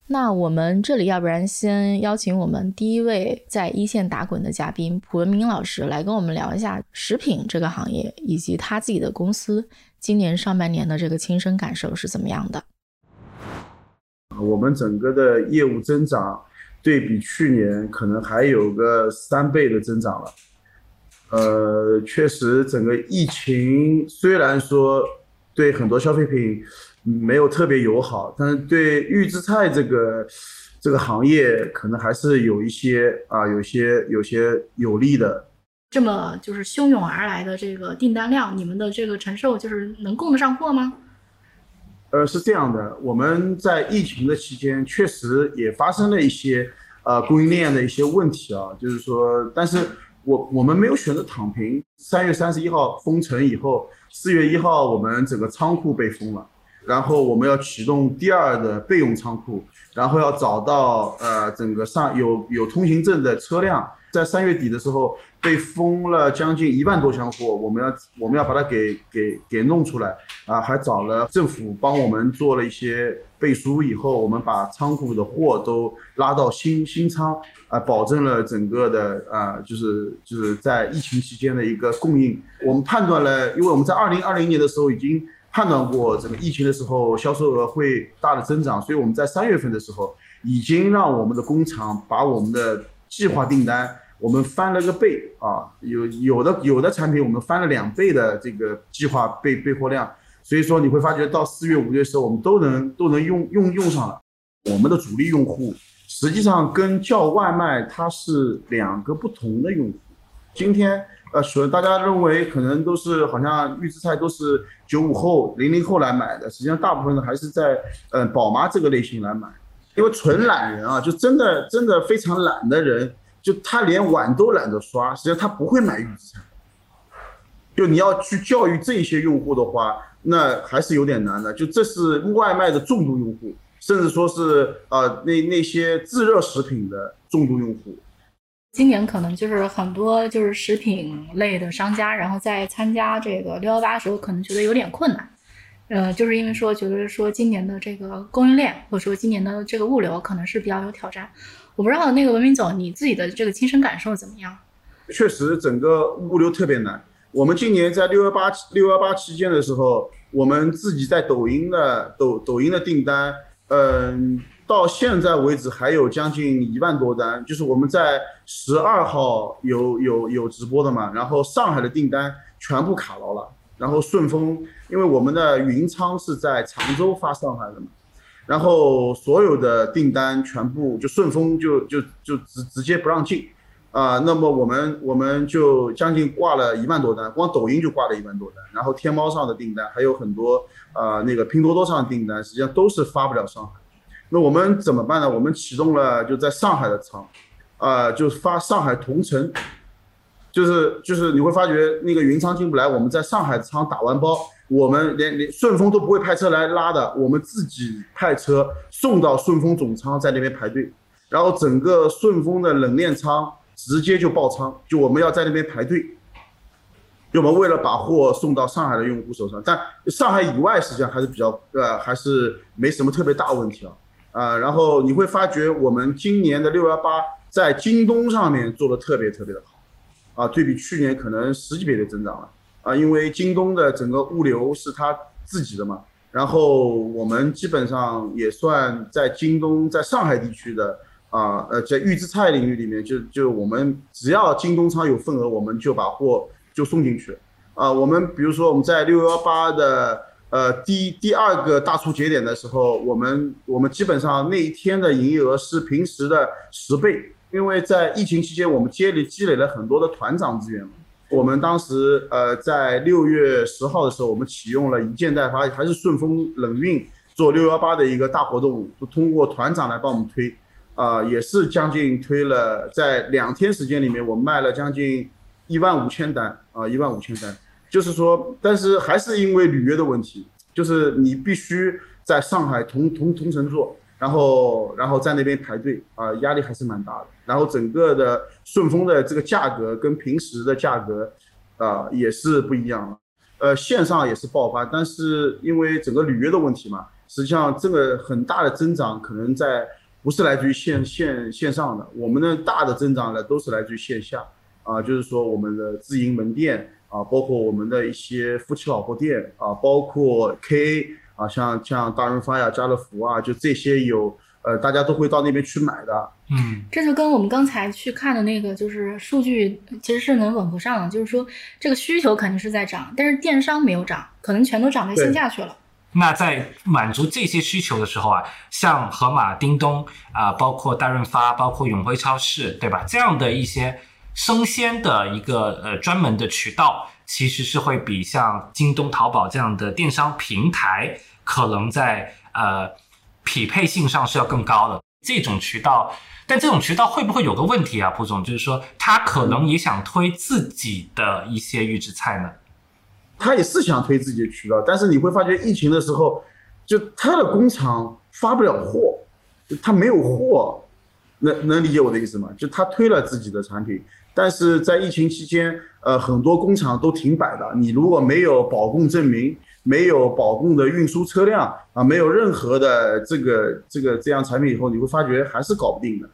Speaker 1: 那我们这里要不然先邀请我们第一位在一线打滚的嘉宾蒲文明老师来跟我们聊一下食品这个行业以及他自己的公司今年上半年的这个亲身感受是怎么样的？
Speaker 4: 我们整个的业务增长对比去年可能还有个三倍的增长了。呃，确实整个疫情虽然说对很多消费品。没有特别友好，但是对预制菜这个这个行业可能还是有一些啊，有些有些有利的。
Speaker 3: 这么就是汹涌而来的这个订单量，你们的这个承受就是能供得上货吗？
Speaker 4: 呃，是这样的，我们在疫情的期间确实也发生了一些呃供应链的一些问题啊，就是说，但是我我们没有选择躺平。三月三十一号封城以后，四月一号我们整个仓库被封了。然后我们要启动第二的备用仓库，然后要找到呃整个上有有通行证的车辆，在三月底的时候被封了将近一万多箱货，我们要我们要把它给给给弄出来啊，还找了政府帮我们做了一些背书，以后我们把仓库的货都拉到新新仓啊，保证了整个的啊就是就是在疫情期间的一个供应。我们判断了，因为我们在二零二零年的时候已经。判断过整个疫情的时候销售额会大的增长，所以我们在三月份的时候已经让我们的工厂把我们的计划订单我们翻了个倍啊，有有的有的产品我们翻了两倍的这个计划备备货量，所以说你会发觉到四月五月的时候我们都能都能用用用上了。我们的主力用户实际上跟叫外卖它是两个不同的用户，今天。呃，所大家认为可能都是好像预制菜都是九五后、零零后来买的，实际上大部分的还是在嗯宝妈这个类型来买，因为纯懒人啊，就真的真的非常懒的人，就他连碗都懒得刷，实际上他不会买预制菜。就你要去教育这些用户的话，那还是有点难的。就这是外卖的重度用户，甚至说是呃那那些自热食品的重度用户。
Speaker 3: 今年可能就是很多就是食品类的商家，然后在参加这个六幺八的时候，可能觉得有点困难，呃，就是因为说觉得说今年的这个供应链或者说今年的这个物流可能是比较有挑战。我不知道那个文明总你自己的这个亲身感受怎么样？
Speaker 4: 确实，整个物流特别难。我们今年在六幺八六幺八期间的时候，我们自己在抖音的抖抖音的订单，嗯。到现在为止还有将近一万多单，就是我们在十二号有有有直播的嘛，然后上海的订单全部卡牢了，然后顺丰因为我们的云仓是在常州发上海的嘛，然后所有的订单全部就顺丰就就就直直接不让进，啊，那么我们我们就将近挂了一万多单，光抖音就挂了一万多单，然后天猫上的订单还有很多啊那个拼多多上的订单，实际上都是发不了上海。那我们怎么办呢？我们启动了就在上海的仓，啊，就发上海同城，就是就是你会发觉那个云仓进不来，我们在上海仓打完包，我们连连顺丰都不会派车来拉的，我们自己派车送到顺丰总仓，在那边排队，然后整个顺丰的冷链仓直接就爆仓，就我们要在那边排队。就我们为了把货送到上海的用户手上，但上海以外实际上还是比较呃还是没什么特别大问题啊啊，然后你会发觉我们今年的六幺八在京东上面做的特别特别的好啊，对比去年可能十几倍的增长了啊，因为京东的整个物流是他自己的嘛，然后我们基本上也算在京东在上海地区的啊呃在预制菜领域里面就就我们只要京东仓有份额，我们就把货。就送进去，啊，我们比如说我们在六幺八的呃第第二个大促节点的时候，我们我们基本上那一天的营业额是平时的十倍，因为在疫情期间我们积累积累了很多的团长资源我们当时呃在六月十号的时候，我们启用了一件代发，还是顺丰冷运做六幺八的一个大活动，就通过团长来帮我们推，啊，也是将近推了在两天时间里面，我们卖了将近。一万五千单啊，一万五千单，就是说，但是还是因为履约的问题，就是你必须在上海同同同城做，然后然后在那边排队啊，压力还是蛮大的。然后整个的顺丰的这个价格跟平时的价格啊也是不一样了。呃，线上也是爆发，但是因为整个履约的问题嘛，实际上这个很大的增长可能在不是来自于线线线上的，我们的大的增长呢都是来自于线下。啊，就是说我们的自营门店啊，包括我们的一些夫妻老婆店啊，包括 KA 啊，像像大润发呀、家乐福啊，就这些有呃，大家都会到那边去买的。
Speaker 3: 嗯，这就跟我们刚才去看的那个就是数据其实是能吻合上的，就是说这个需求肯定是在涨，但是电商没有涨，可能全都涨在线下去了。
Speaker 2: 那在满足这些需求的时候啊，像盒马、叮咚啊，包括大润发、包括永辉超市，对吧？这样的一些。生鲜的一个呃专门的渠道，其实是会比像京东、淘宝这样的电商平台，可能在呃匹配性上是要更高的这种渠道。但这种渠道会不会有个问题啊，蒲总？就是说他可能也想推自己的一些预制菜呢？
Speaker 4: 他也是想推自己的渠道，但是你会发觉疫情的时候，就他的工厂发不了货，他没有货，能能理解我的意思吗？就他推了自己的产品。但是在疫情期间，呃，很多工厂都停摆了。你如果没有保供证明，没有保供的运输车辆啊，没有任何的这个这个这样产品以后，你会发觉还是搞不定的，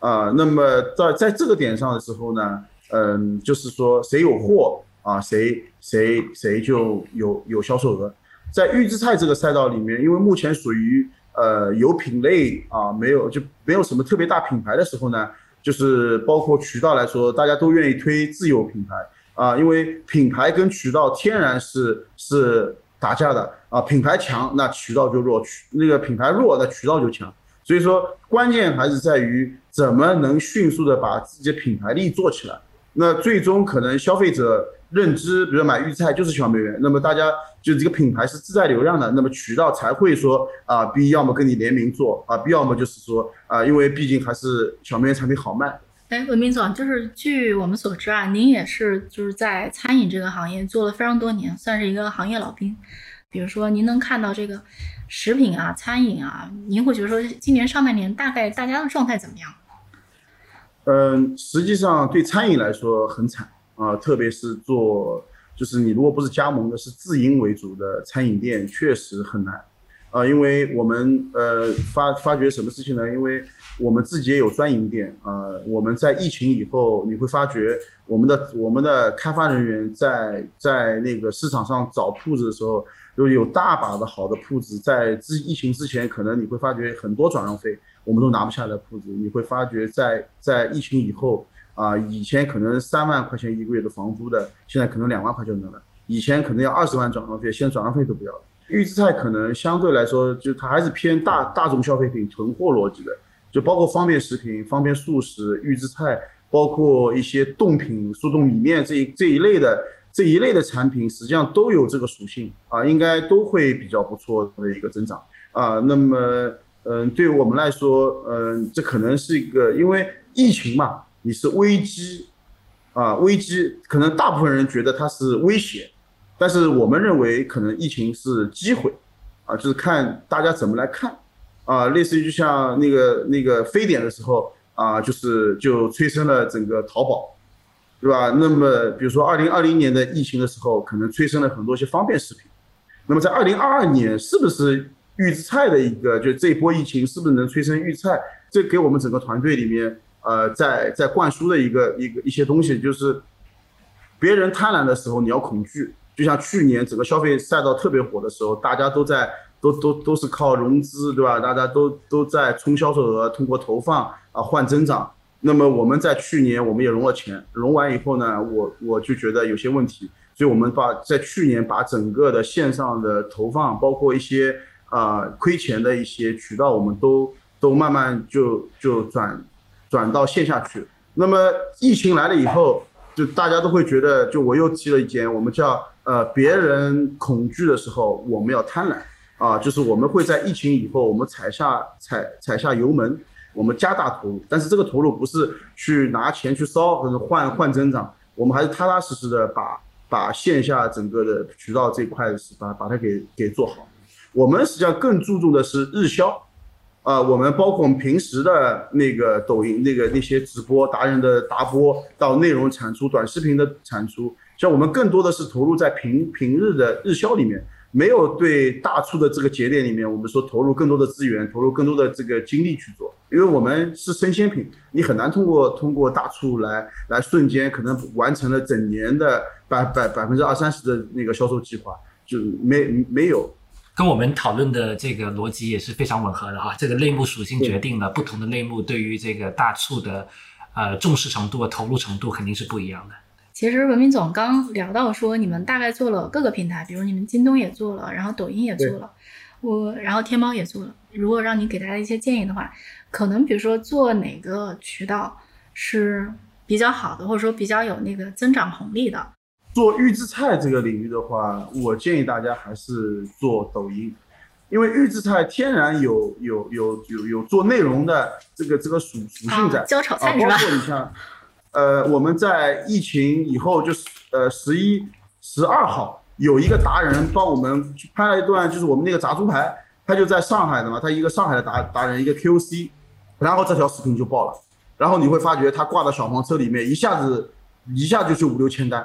Speaker 4: 啊。那么在在这个点上的时候呢，嗯，就是说谁有货啊，谁谁谁就有有销售额。在预制菜这个赛道里面，因为目前属于呃有品类啊，没有就没有什么特别大品牌的时候呢。就是包括渠道来说，大家都愿意推自有品牌。啊，因为品牌跟渠道天然是是打架的。啊，品牌强那渠道就弱，渠那个品牌弱那渠道就强，所以说关键还是在于怎么能迅速的把自己的品牌力做起来，那最终可能消费者。认知，比如买预制菜就是小美元，那么大家就这个品牌是自带流量的，那么渠道才会说啊，，B 要么跟你联名做啊，，B 要么就是说啊，因为毕竟还是小美元产品好卖。
Speaker 3: 哎，文明总，就是据我们所知啊，您也是就是在餐饮这个行业做了非常多年，算是一个行业老兵。比如说，您能看到这个食品啊、餐饮啊，您会觉得说今年上半年大概大家的状态怎么样？
Speaker 4: 嗯，实际上对餐饮来说很惨。啊，特别是做，就是你如果不是加盟的，是自营为主的餐饮店，确实很难。啊，因为我们呃发发觉什么事情呢？因为我们自己也有专营店啊。我们在疫情以后，你会发觉我们的我们的开发人员在在那个市场上找铺子的时候，就有大把的好的铺子。在之疫情之前，可能你会发觉很多转让费我们都拿不下来铺子。你会发觉在在疫情以后。啊，以前可能三万块钱一个月的房租的，现在可能两万块就能了。以前可能要二十万转让费，现在转让费都不要了。预制菜可能相对来说，就它还是偏大大众消费品囤货逻辑的，就包括方便食品、方便速食、预制菜，包括一些冻品、速冻米面这一这一类的这一类的产品，实际上都有这个属性啊，应该都会比较不错的一个增长啊。那么，嗯，对我们来说，嗯，这可能是一个因为疫情嘛。你是危机，啊，危机可能大部分人觉得它是威胁，但是我们认为可能疫情是机会，啊，就是看大家怎么来看，啊，类似于就像那个那个非典的时候啊，就是就催生了整个淘宝，对吧？那么比如说二零二零年的疫情的时候，可能催生了很多些方便食品，那么在二零二二年是不是预制菜的一个就这一波疫情是不是能催生预制菜？这给我们整个团队里面。呃，在在灌输的一个一个一些东西，就是别人贪婪的时候，你要恐惧。就像去年整个消费赛道特别火的时候，大家都在都都都是靠融资，对吧？大家都都在冲销售额，通过投放啊换增长。那么我们在去年我们也融了钱，融完以后呢，我我就觉得有些问题，所以我们把在去年把整个的线上的投放，包括一些啊亏钱的一些渠道，我们都都慢慢就就转。转到线下去，那么疫情来了以后，就大家都会觉得，就我又提了一件，我们叫呃，别人恐惧的时候，我们要贪婪。啊，就是我们会在疫情以后，我们踩下踩踩下油门，我们加大投入，但是这个投入不是去拿钱去烧或者换换增长，我们还是踏踏实实的把把线下整个的渠道这块是把把它给给做好，我们实际上更注重的是日销。啊，我们包括我们平时的那个抖音那个那些直播达人的达播到内容产出、短视频的产出，像我们更多的是投入在平平日的日销里面，没有对大促的这个节点里面，我们说投入更多的资源，投入更多的这个精力去做，因为我们是生鲜品，你很难通过通过大促来来瞬间可能完成了整年的百百百分之二三十的那个销售计划，就没没有。
Speaker 2: 跟我们讨论的这个逻辑也是非常吻合的哈。这个类目属性决定了不同的类目对于这个大促的呃重视程度和投入程度肯定是不一样的。
Speaker 3: 其实文明总刚聊到说，你们大概做了各个平台，比如你们京东也做了，然后抖音也做了，我然后天猫也做了。如果让你给大家一些建议的话，可能比如说做哪个渠道是比较好的，或者说比较有那个增长红利的。
Speaker 4: 做预制菜这个领域的话，我建议大家还是做抖音，因为预制菜天然有有有有有做内容的这个这个属属性在，
Speaker 3: 教炒菜是吧？
Speaker 4: 包括你像，呃，我们在疫情以后就是呃十一十二号有一个达人帮我们去拍了一段，就是我们那个炸猪排，他就在上海的嘛，他一个上海的达达人，一个 QC，然后这条视频就爆了，然后你会发觉他挂到小黄车里面，一下子一下就是五六千单。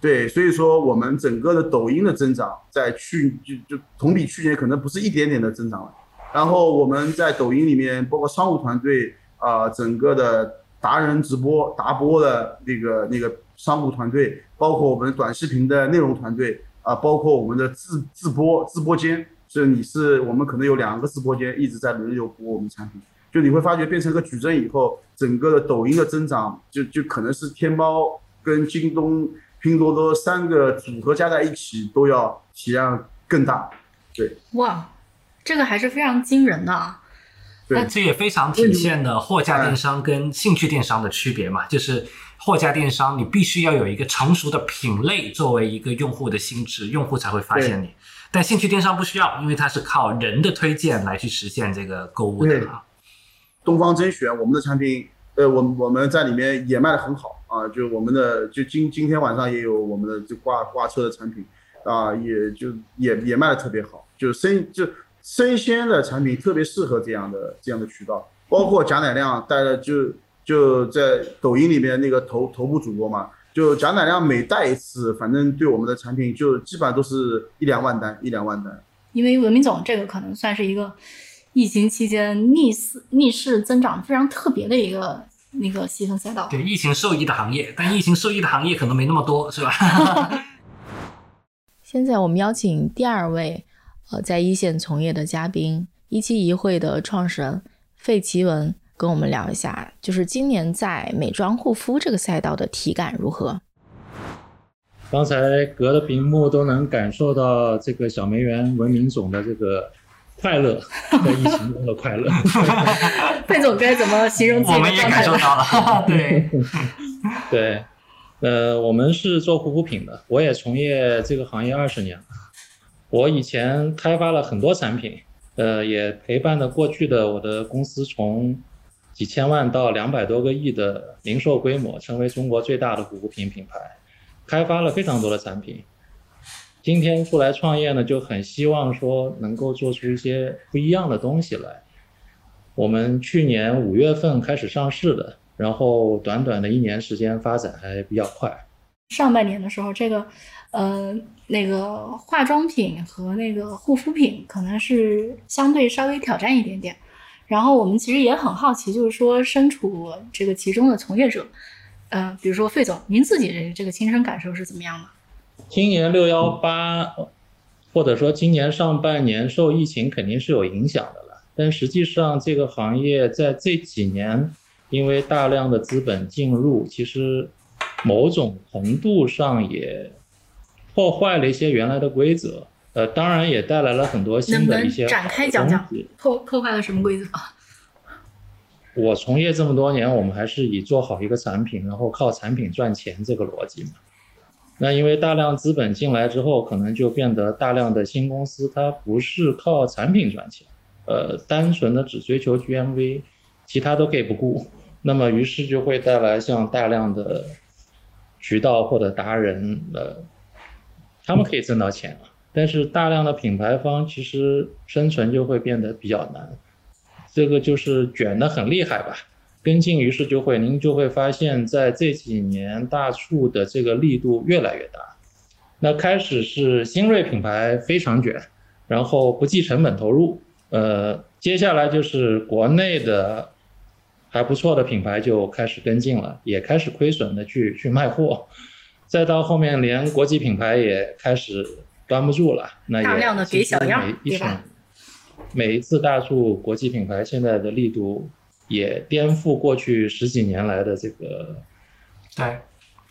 Speaker 4: 对，所以说我们整个的抖音的增长，在去就就同比去年可能不是一点点的增长了。然后我们在抖音里面，包括商务团队啊，整个的达人直播、达播的那个那个商务团队，包括我们短视频的内容团队啊，包括我们的自自播直播间，是你是我们可能有两个直播间一直在轮流播我们产品，就你会发觉变成个矩阵以后，整个的抖音的增长就就可能是天猫跟京东。拼多多三个组合加在一起都要体量更大，对，
Speaker 3: 哇，这个还是非常惊人的啊。
Speaker 2: 那这也非常体现了货架电商跟兴趣电商的区别嘛，就是货架电商你必须要有一个成熟的品类作为一个用户的心智，用户才会发现你。但兴趣电商不需要，因为它是靠人的推荐来去实现这个购物的。
Speaker 4: 东方甄选我们的产品，呃，我我们在里面也卖的很好。啊，就我们的，就今今天晚上也有我们的就挂挂车的产品，啊，也就也也卖的特别好，就生就生鲜的产品特别适合这样的这样的渠道，包括贾乃亮带的就就在抖音里面那个头头部主播嘛，就贾乃亮每带一次，反正对我们的产品就基本上都是一两万单，一两万单。
Speaker 3: 因为文明总这个可能算是一个疫情期间逆势逆势增长非常特别的一个。那个细分赛道，
Speaker 2: 对疫情受益的行业，但疫情受益的行业可能没那么多，是吧？
Speaker 1: 现在我们邀请第二位，呃，在一线从业的嘉宾，一期一会的创始人费奇文，跟我们聊一下，就是今年在美妆护肤这个赛道的体感如何？
Speaker 5: 刚才隔着屏幕都能感受到这个小梅园文明总的这个。快乐，在疫情中的快乐。
Speaker 3: 费总该怎么形容自己的
Speaker 2: 我们也感受到了，对，
Speaker 5: 对，呃，我们是做护肤品的，我也从业这个行业二十年了。我以前开发了很多产品，呃，也陪伴了过去的我的公司从几千万到两百多个亿的零售规模，成为中国最大的护肤品品牌，开发了非常多的产品。今天出来创业呢，就很希望说能够做出一些不一样的东西来。我们去年五月份开始上市的，然后短短的一年时间发展还比较快。
Speaker 3: 上半年的时候，这个，呃，那个化妆品和那个护肤品可能是相对稍微挑战一点点。然后我们其实也很好奇，就是说身处这个其中的从业者，呃，比如说费总，您自己的这个亲身感受是怎么样的？
Speaker 5: 今年六幺八，或者说今年上半年受疫情肯定是有影响的了，但实际上这个行业在这几年因为大量的资本进入，其实某种程度上也破坏了一些原来的规则，呃，当然也带来了很多新的一些
Speaker 3: 展开讲讲破破坏了什么规则？
Speaker 5: 我从业这么多年，我们还是以做好一个产品，然后靠产品赚钱这个逻辑嘛。那因为大量资本进来之后，可能就变得大量的新公司，它不是靠产品赚钱，呃，单纯的只追求 GMV，其他都可以不顾。那么于是就会带来像大量的渠道或者达人，呃，他们可以挣到钱啊，但是大量的品牌方其实生存就会变得比较难，这个就是卷得很厉害吧。跟进，于是就会您就会发现，在这几年大促的这个力度越来越大。那开始是新锐品牌非常卷，然后不计成本投入。呃，接下来就是国内的还不错的品牌就开始跟进了，也开始亏损的去去卖货。再到后面，连国际品牌也开始端不住了。那
Speaker 3: 大量的给小样，
Speaker 5: 对吧？每一次大促，国际品牌现在的力度。也颠覆过去十几年来的这个，
Speaker 2: 对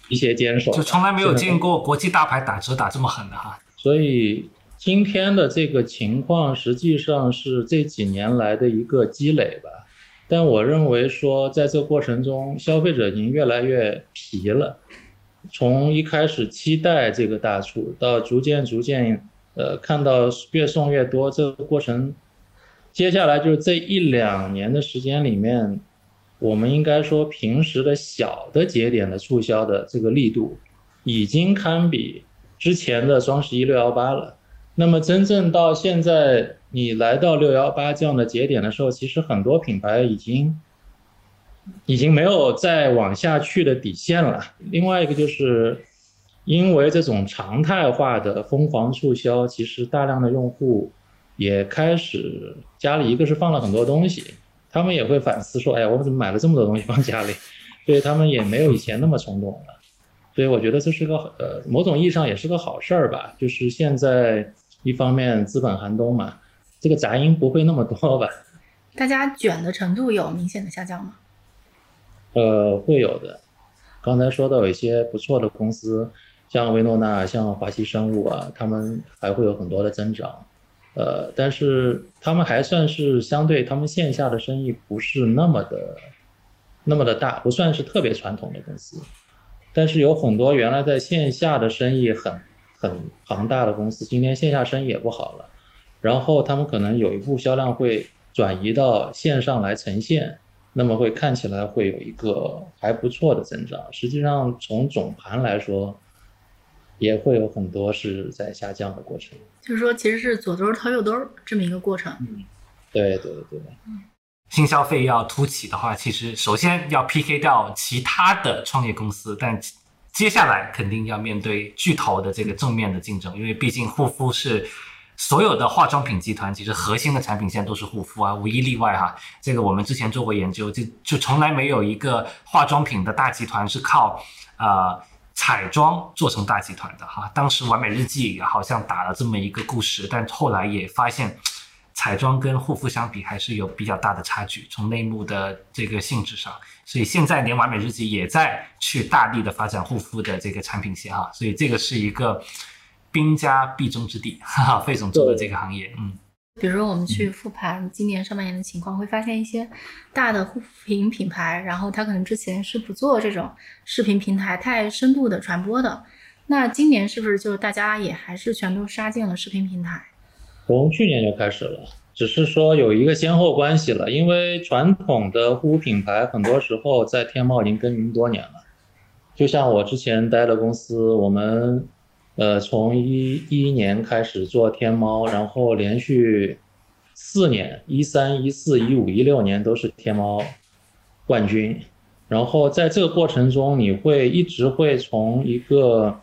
Speaker 5: 一些坚守，
Speaker 2: 就从来没有见过国际大牌打折打这么狠的哈。
Speaker 5: 所以今天的这个情况实际上是这几年来的一个积累吧。但我认为说，在这过程中，消费者已经越来越疲了。从一开始期待这个大促，到逐渐逐渐，呃，看到越送越多，这个过程。接下来就是这一两年的时间里面，我们应该说平时的小的节点的促销的这个力度，已经堪比之前的双十一、六幺八了。那么真正到现在，你来到六幺八这样的节点的时候，其实很多品牌已经已经没有再往下去的底线了。另外一个就是，因为这种常态化的疯狂促销，其实大量的用户。也开始家里一个是放了很多东西，他们也会反思说，哎呀，我们怎么买了这么多东西放家里？所以他们也没有以前那么冲动了。所以我觉得这是个呃，某种意义上也是个好事儿吧。就是现在一方面资本寒冬嘛，这个杂音不会那么多吧？
Speaker 3: 大家卷的程度有明显的下降吗？
Speaker 5: 呃，会有的。刚才说到有一些不错的公司，像维诺纳、像华西生物啊，他们还会有很多的增长。呃，但是他们还算是相对他们线下的生意不是那么的那么的大，不算是特别传统的公司。但是有很多原来在线下的生意很很庞大的公司，今天线下生意也不好了。然后他们可能有一部销量会转移到线上来呈现，那么会看起来会有一个还不错的增长。实际上从总盘来说。也会有很多是在下降的过程，
Speaker 3: 就是说，其实是左兜掏右兜这么一个过程。
Speaker 5: 嗯，对对对。
Speaker 2: 嗯新消费要突起的话，其实首先要 PK 掉其他的创业公司，但接下来肯定要面对巨头的这个正面的竞争，因为毕竟护肤是所有的化妆品集团其实核心的产品线都是护肤啊，无一例外哈。这个我们之前做过研究，就就从来没有一个化妆品的大集团是靠啊。彩妆做成大集团的哈，当时完美日记好像打了这么一个故事，但后来也发现，彩妆跟护肤相比还是有比较大的差距，从内幕的这个性质上，所以现在连完美日记也在去大力的发展护肤的这个产品线哈，所以这个是一个兵家必争之地，哈哈，费总做的这个行业，嗯。
Speaker 3: 比如说，我们去复盘今年上半年的情况，会发现一些大的护肤品品牌，然后它可能之前是不做这种视频平台太深度的传播的。那今年是不是就大家也还是全都杀进了视频平台？
Speaker 5: 从去年就开始了，只是说有一个先后关系了。因为传统的护肤品牌很多时候在天猫已经耕耘多年了，就像我之前待的公司，我们呃从一一年开始做天猫，然后连续四年，一三、一四、一五、一六年都是天猫冠军。然后在这个过程中，你会一直会从一个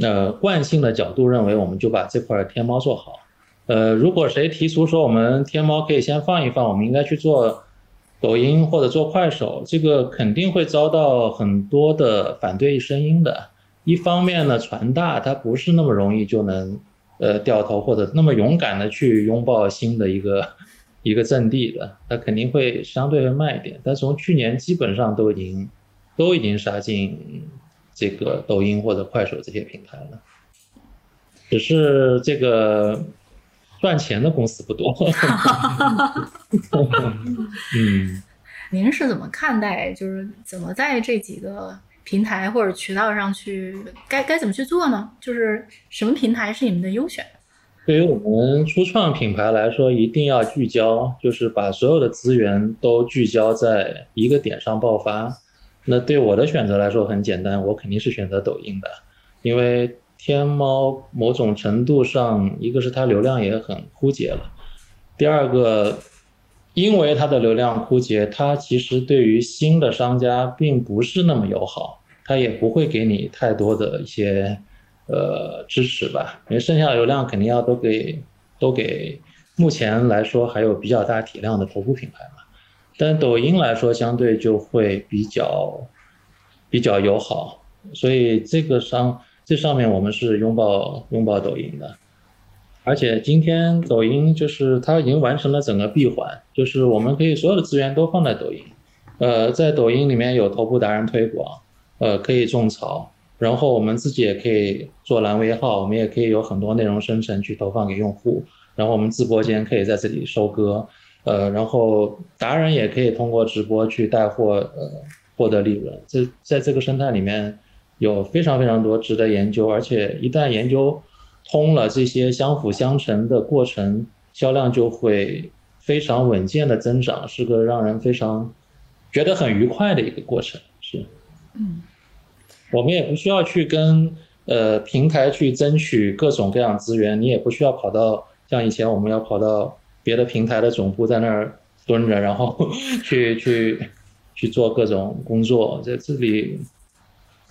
Speaker 5: 呃惯性的角度认为，我们就把这块天猫做好。呃，如果谁提出说我们天猫可以先放一放，我们应该去做抖音或者做快手，这个肯定会遭到很多的反对声音的。一方面呢，传大它不是那么容易就能呃掉头或者那么勇敢的去拥抱新的一个一个阵地的，它肯定会相对会慢一点。但从去年基本上都已经都已经杀进这个抖音或者快手这些平台了，只是这个。赚钱的公司不多。嗯，
Speaker 3: 您是怎么看待？就是怎么在这几个平台或者渠道上去该该怎么去做呢？就是什么平台是你们的优选？
Speaker 5: 对于我们初创品牌来说，一定要聚焦，就是把所有的资源都聚焦在一个点上爆发。那对我的选择来说很简单，我肯定是选择抖音的，因为。天猫某种程度上，一个是它流量也很枯竭了，第二个，因为它的流量枯竭，它其实对于新的商家并不是那么友好，它也不会给你太多的一些呃支持吧，因为剩下的流量肯定要都给都给目前来说还有比较大体量的头部品牌嘛，但抖音来说相对就会比较比较友好，所以这个商。这上面我们是拥抱拥抱抖音的，而且今天抖音就是它已经完成了整个闭环，就是我们可以所有的资源都放在抖音，呃，在抖音里面有头部达人推广，呃，可以种草，然后我们自己也可以做蓝 V 号，我们也可以有很多内容生成去投放给用户，然后我们直播间可以在这里收割，呃，然后达人也可以通过直播去带货，呃，获得利润，这在这个生态里面。有非常非常多值得研究，而且一旦研究通了，这些相辅相成的过程，销量就会非常稳健的增长，是个让人非常觉得很愉快的一个过程。是，
Speaker 3: 嗯，
Speaker 5: 我们也不需要去跟呃平台去争取各种各样资源，你也不需要跑到像以前我们要跑到别的平台的总部在那儿蹲着，然后去去去做各种工作，在这里。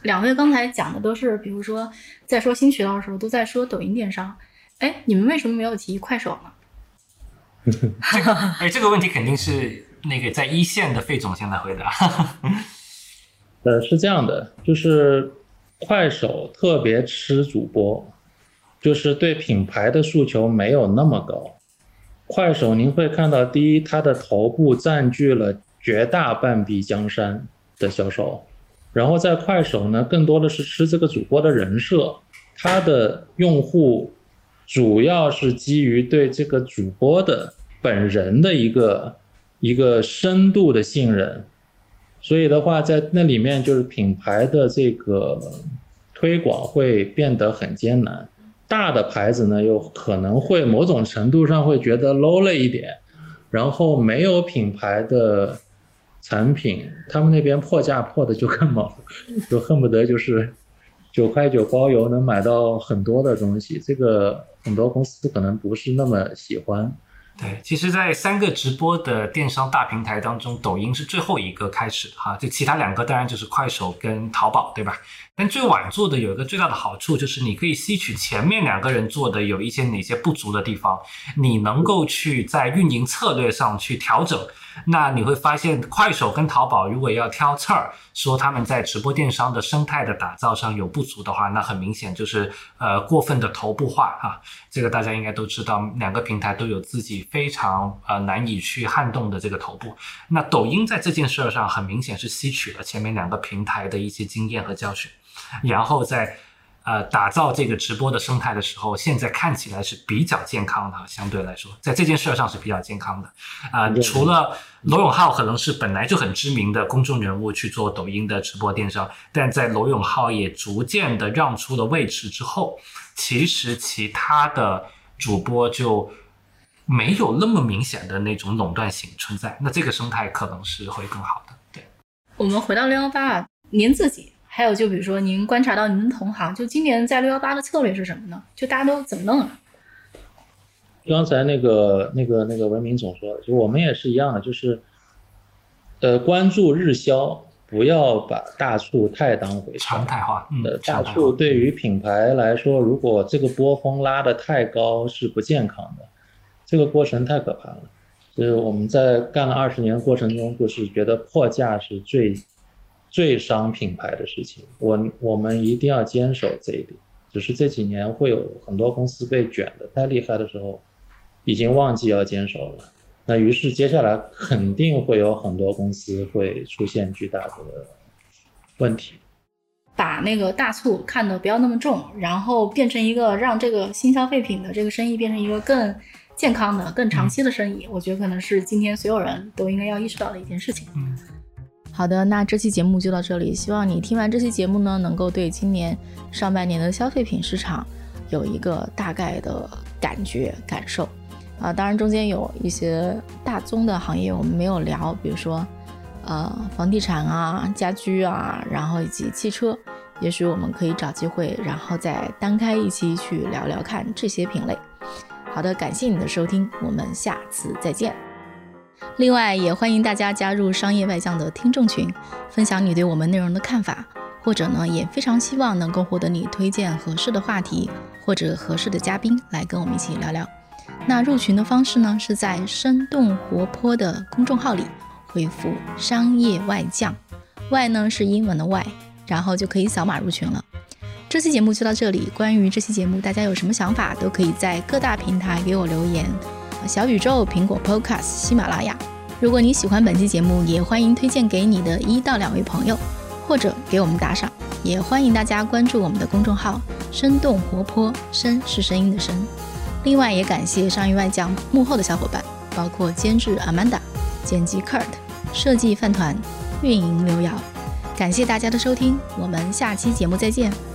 Speaker 3: 两位刚才讲的都是，比如说在说新渠道的时候，都在说抖音电商。哎，你们为什么没有提快手
Speaker 2: 呢？这个，哎，这个问题肯定是那个在一线的费总先来回答。
Speaker 5: 呃，是这样的，就是快手特别吃主播，就是对品牌的诉求没有那么高。快手您会看到，第一，它的头部占据了绝大半壁江山的销售。然后在快手呢，更多的是吃这个主播的人设，他的用户主要是基于对这个主播的本人的一个一个深度的信任，所以的话，在那里面就是品牌的这个推广会变得很艰难。大的牌子呢，又可能会某种程度上会觉得 low 了一点，然后没有品牌的。产品，他们那边破价破的就更猛，就恨不得就是九块九包邮能买到很多的东西，这个很多公司可能不是那么喜欢。
Speaker 2: 对，其实，在三个直播的电商大平台当中，抖音是最后一个开始的哈，就其他两个当然就是快手跟淘宝，对吧？但最晚做的有一个最大的好处，就是你可以吸取前面两个人做的有一些哪些不足的地方，你能够去在运营策略上去调整。那你会发现，快手跟淘宝如果要挑刺儿，说他们在直播电商的生态的打造上有不足的话，那很明显就是呃过分的头部化哈。这个大家应该都知道，两个平台都有自己非常呃难以去撼动的这个头部。那抖音在这件事儿上很明显是吸取了前面两个平台的一些经验和教训，然后在。呃，打造这个直播的生态的时候，现在看起来是比较健康的，相对来说，在这件事上是比较健康的。啊，除了罗永浩可能是本来就很知名的公众人物去做抖音的直播电商，但在罗永浩也逐渐的让出了位置之后，其实其他的主播就没有那么明显的那种垄断性存在，那这个生态可能是会更好的。对，
Speaker 3: 我们回到六幺八啊，您自己还有就比如说您观察到您的同行，就今年在六幺八的策略是什么呢？就大家都怎么弄啊？
Speaker 5: 刚才那个那个那个文明总说，就我们也是一样的，就是呃关注日销，不要把大促太当回事。
Speaker 2: 常态化，嗯，
Speaker 5: 大促对于品牌来说，如果这个波峰拉得太高是不健康的。这个过程太可怕了，就是我们在干了二十年的过程中，就是觉得破价是最最伤品牌的事情。我我们一定要坚守这一点。只是这几年会有很多公司被卷的太厉害的时候，已经忘记要坚守了。那于是接下来肯定会有很多公司会出现巨大的问题。
Speaker 3: 把那个大促看得不要那么重，然后变成一个让这个新消费品的这个生意变成一个更。健康的、更长期的生意，我觉得可能是今天所有人都应该要意识到的一件事情。
Speaker 2: 嗯，
Speaker 1: 好的，那这期节目就到这里。希望你听完这期节目呢，能够对今年上半年的消费品市场有一个大概的感觉、感受。啊，当然中间有一些大宗的行业我们没有聊，比如说呃房地产啊、家居啊，然后以及汽车，也许我们可以找机会，然后再单开一期去聊聊看这些品类。好的，感谢你的收听，我们下次再见。另外，也欢迎大家加入商业外将的听众群，分享你对我们内容的看法，或者呢，也非常希望能够获得你推荐合适的话题或者合适的嘉宾来跟我们一起聊聊。那入群的方式呢，是在生动活泼的公众号里回复“商业外将”，外呢是英文的外，然后就可以扫码入群了。这期节目就到这里。关于这期节目，大家有什么想法，都可以在各大平台给我留言，小宇宙、苹果 Podcast、喜马拉雅。如果你喜欢本期节目，也欢迎推荐给你的一到两位朋友，或者给我们打赏。也欢迎大家关注我们的公众号“生动活泼”，声是声音的声。另外，也感谢上一外将幕后的小伙伴，包括监制 Amanda、剪辑 Kurt、设计饭团、运营刘瑶。感谢大家的收听，我们下期节目再见。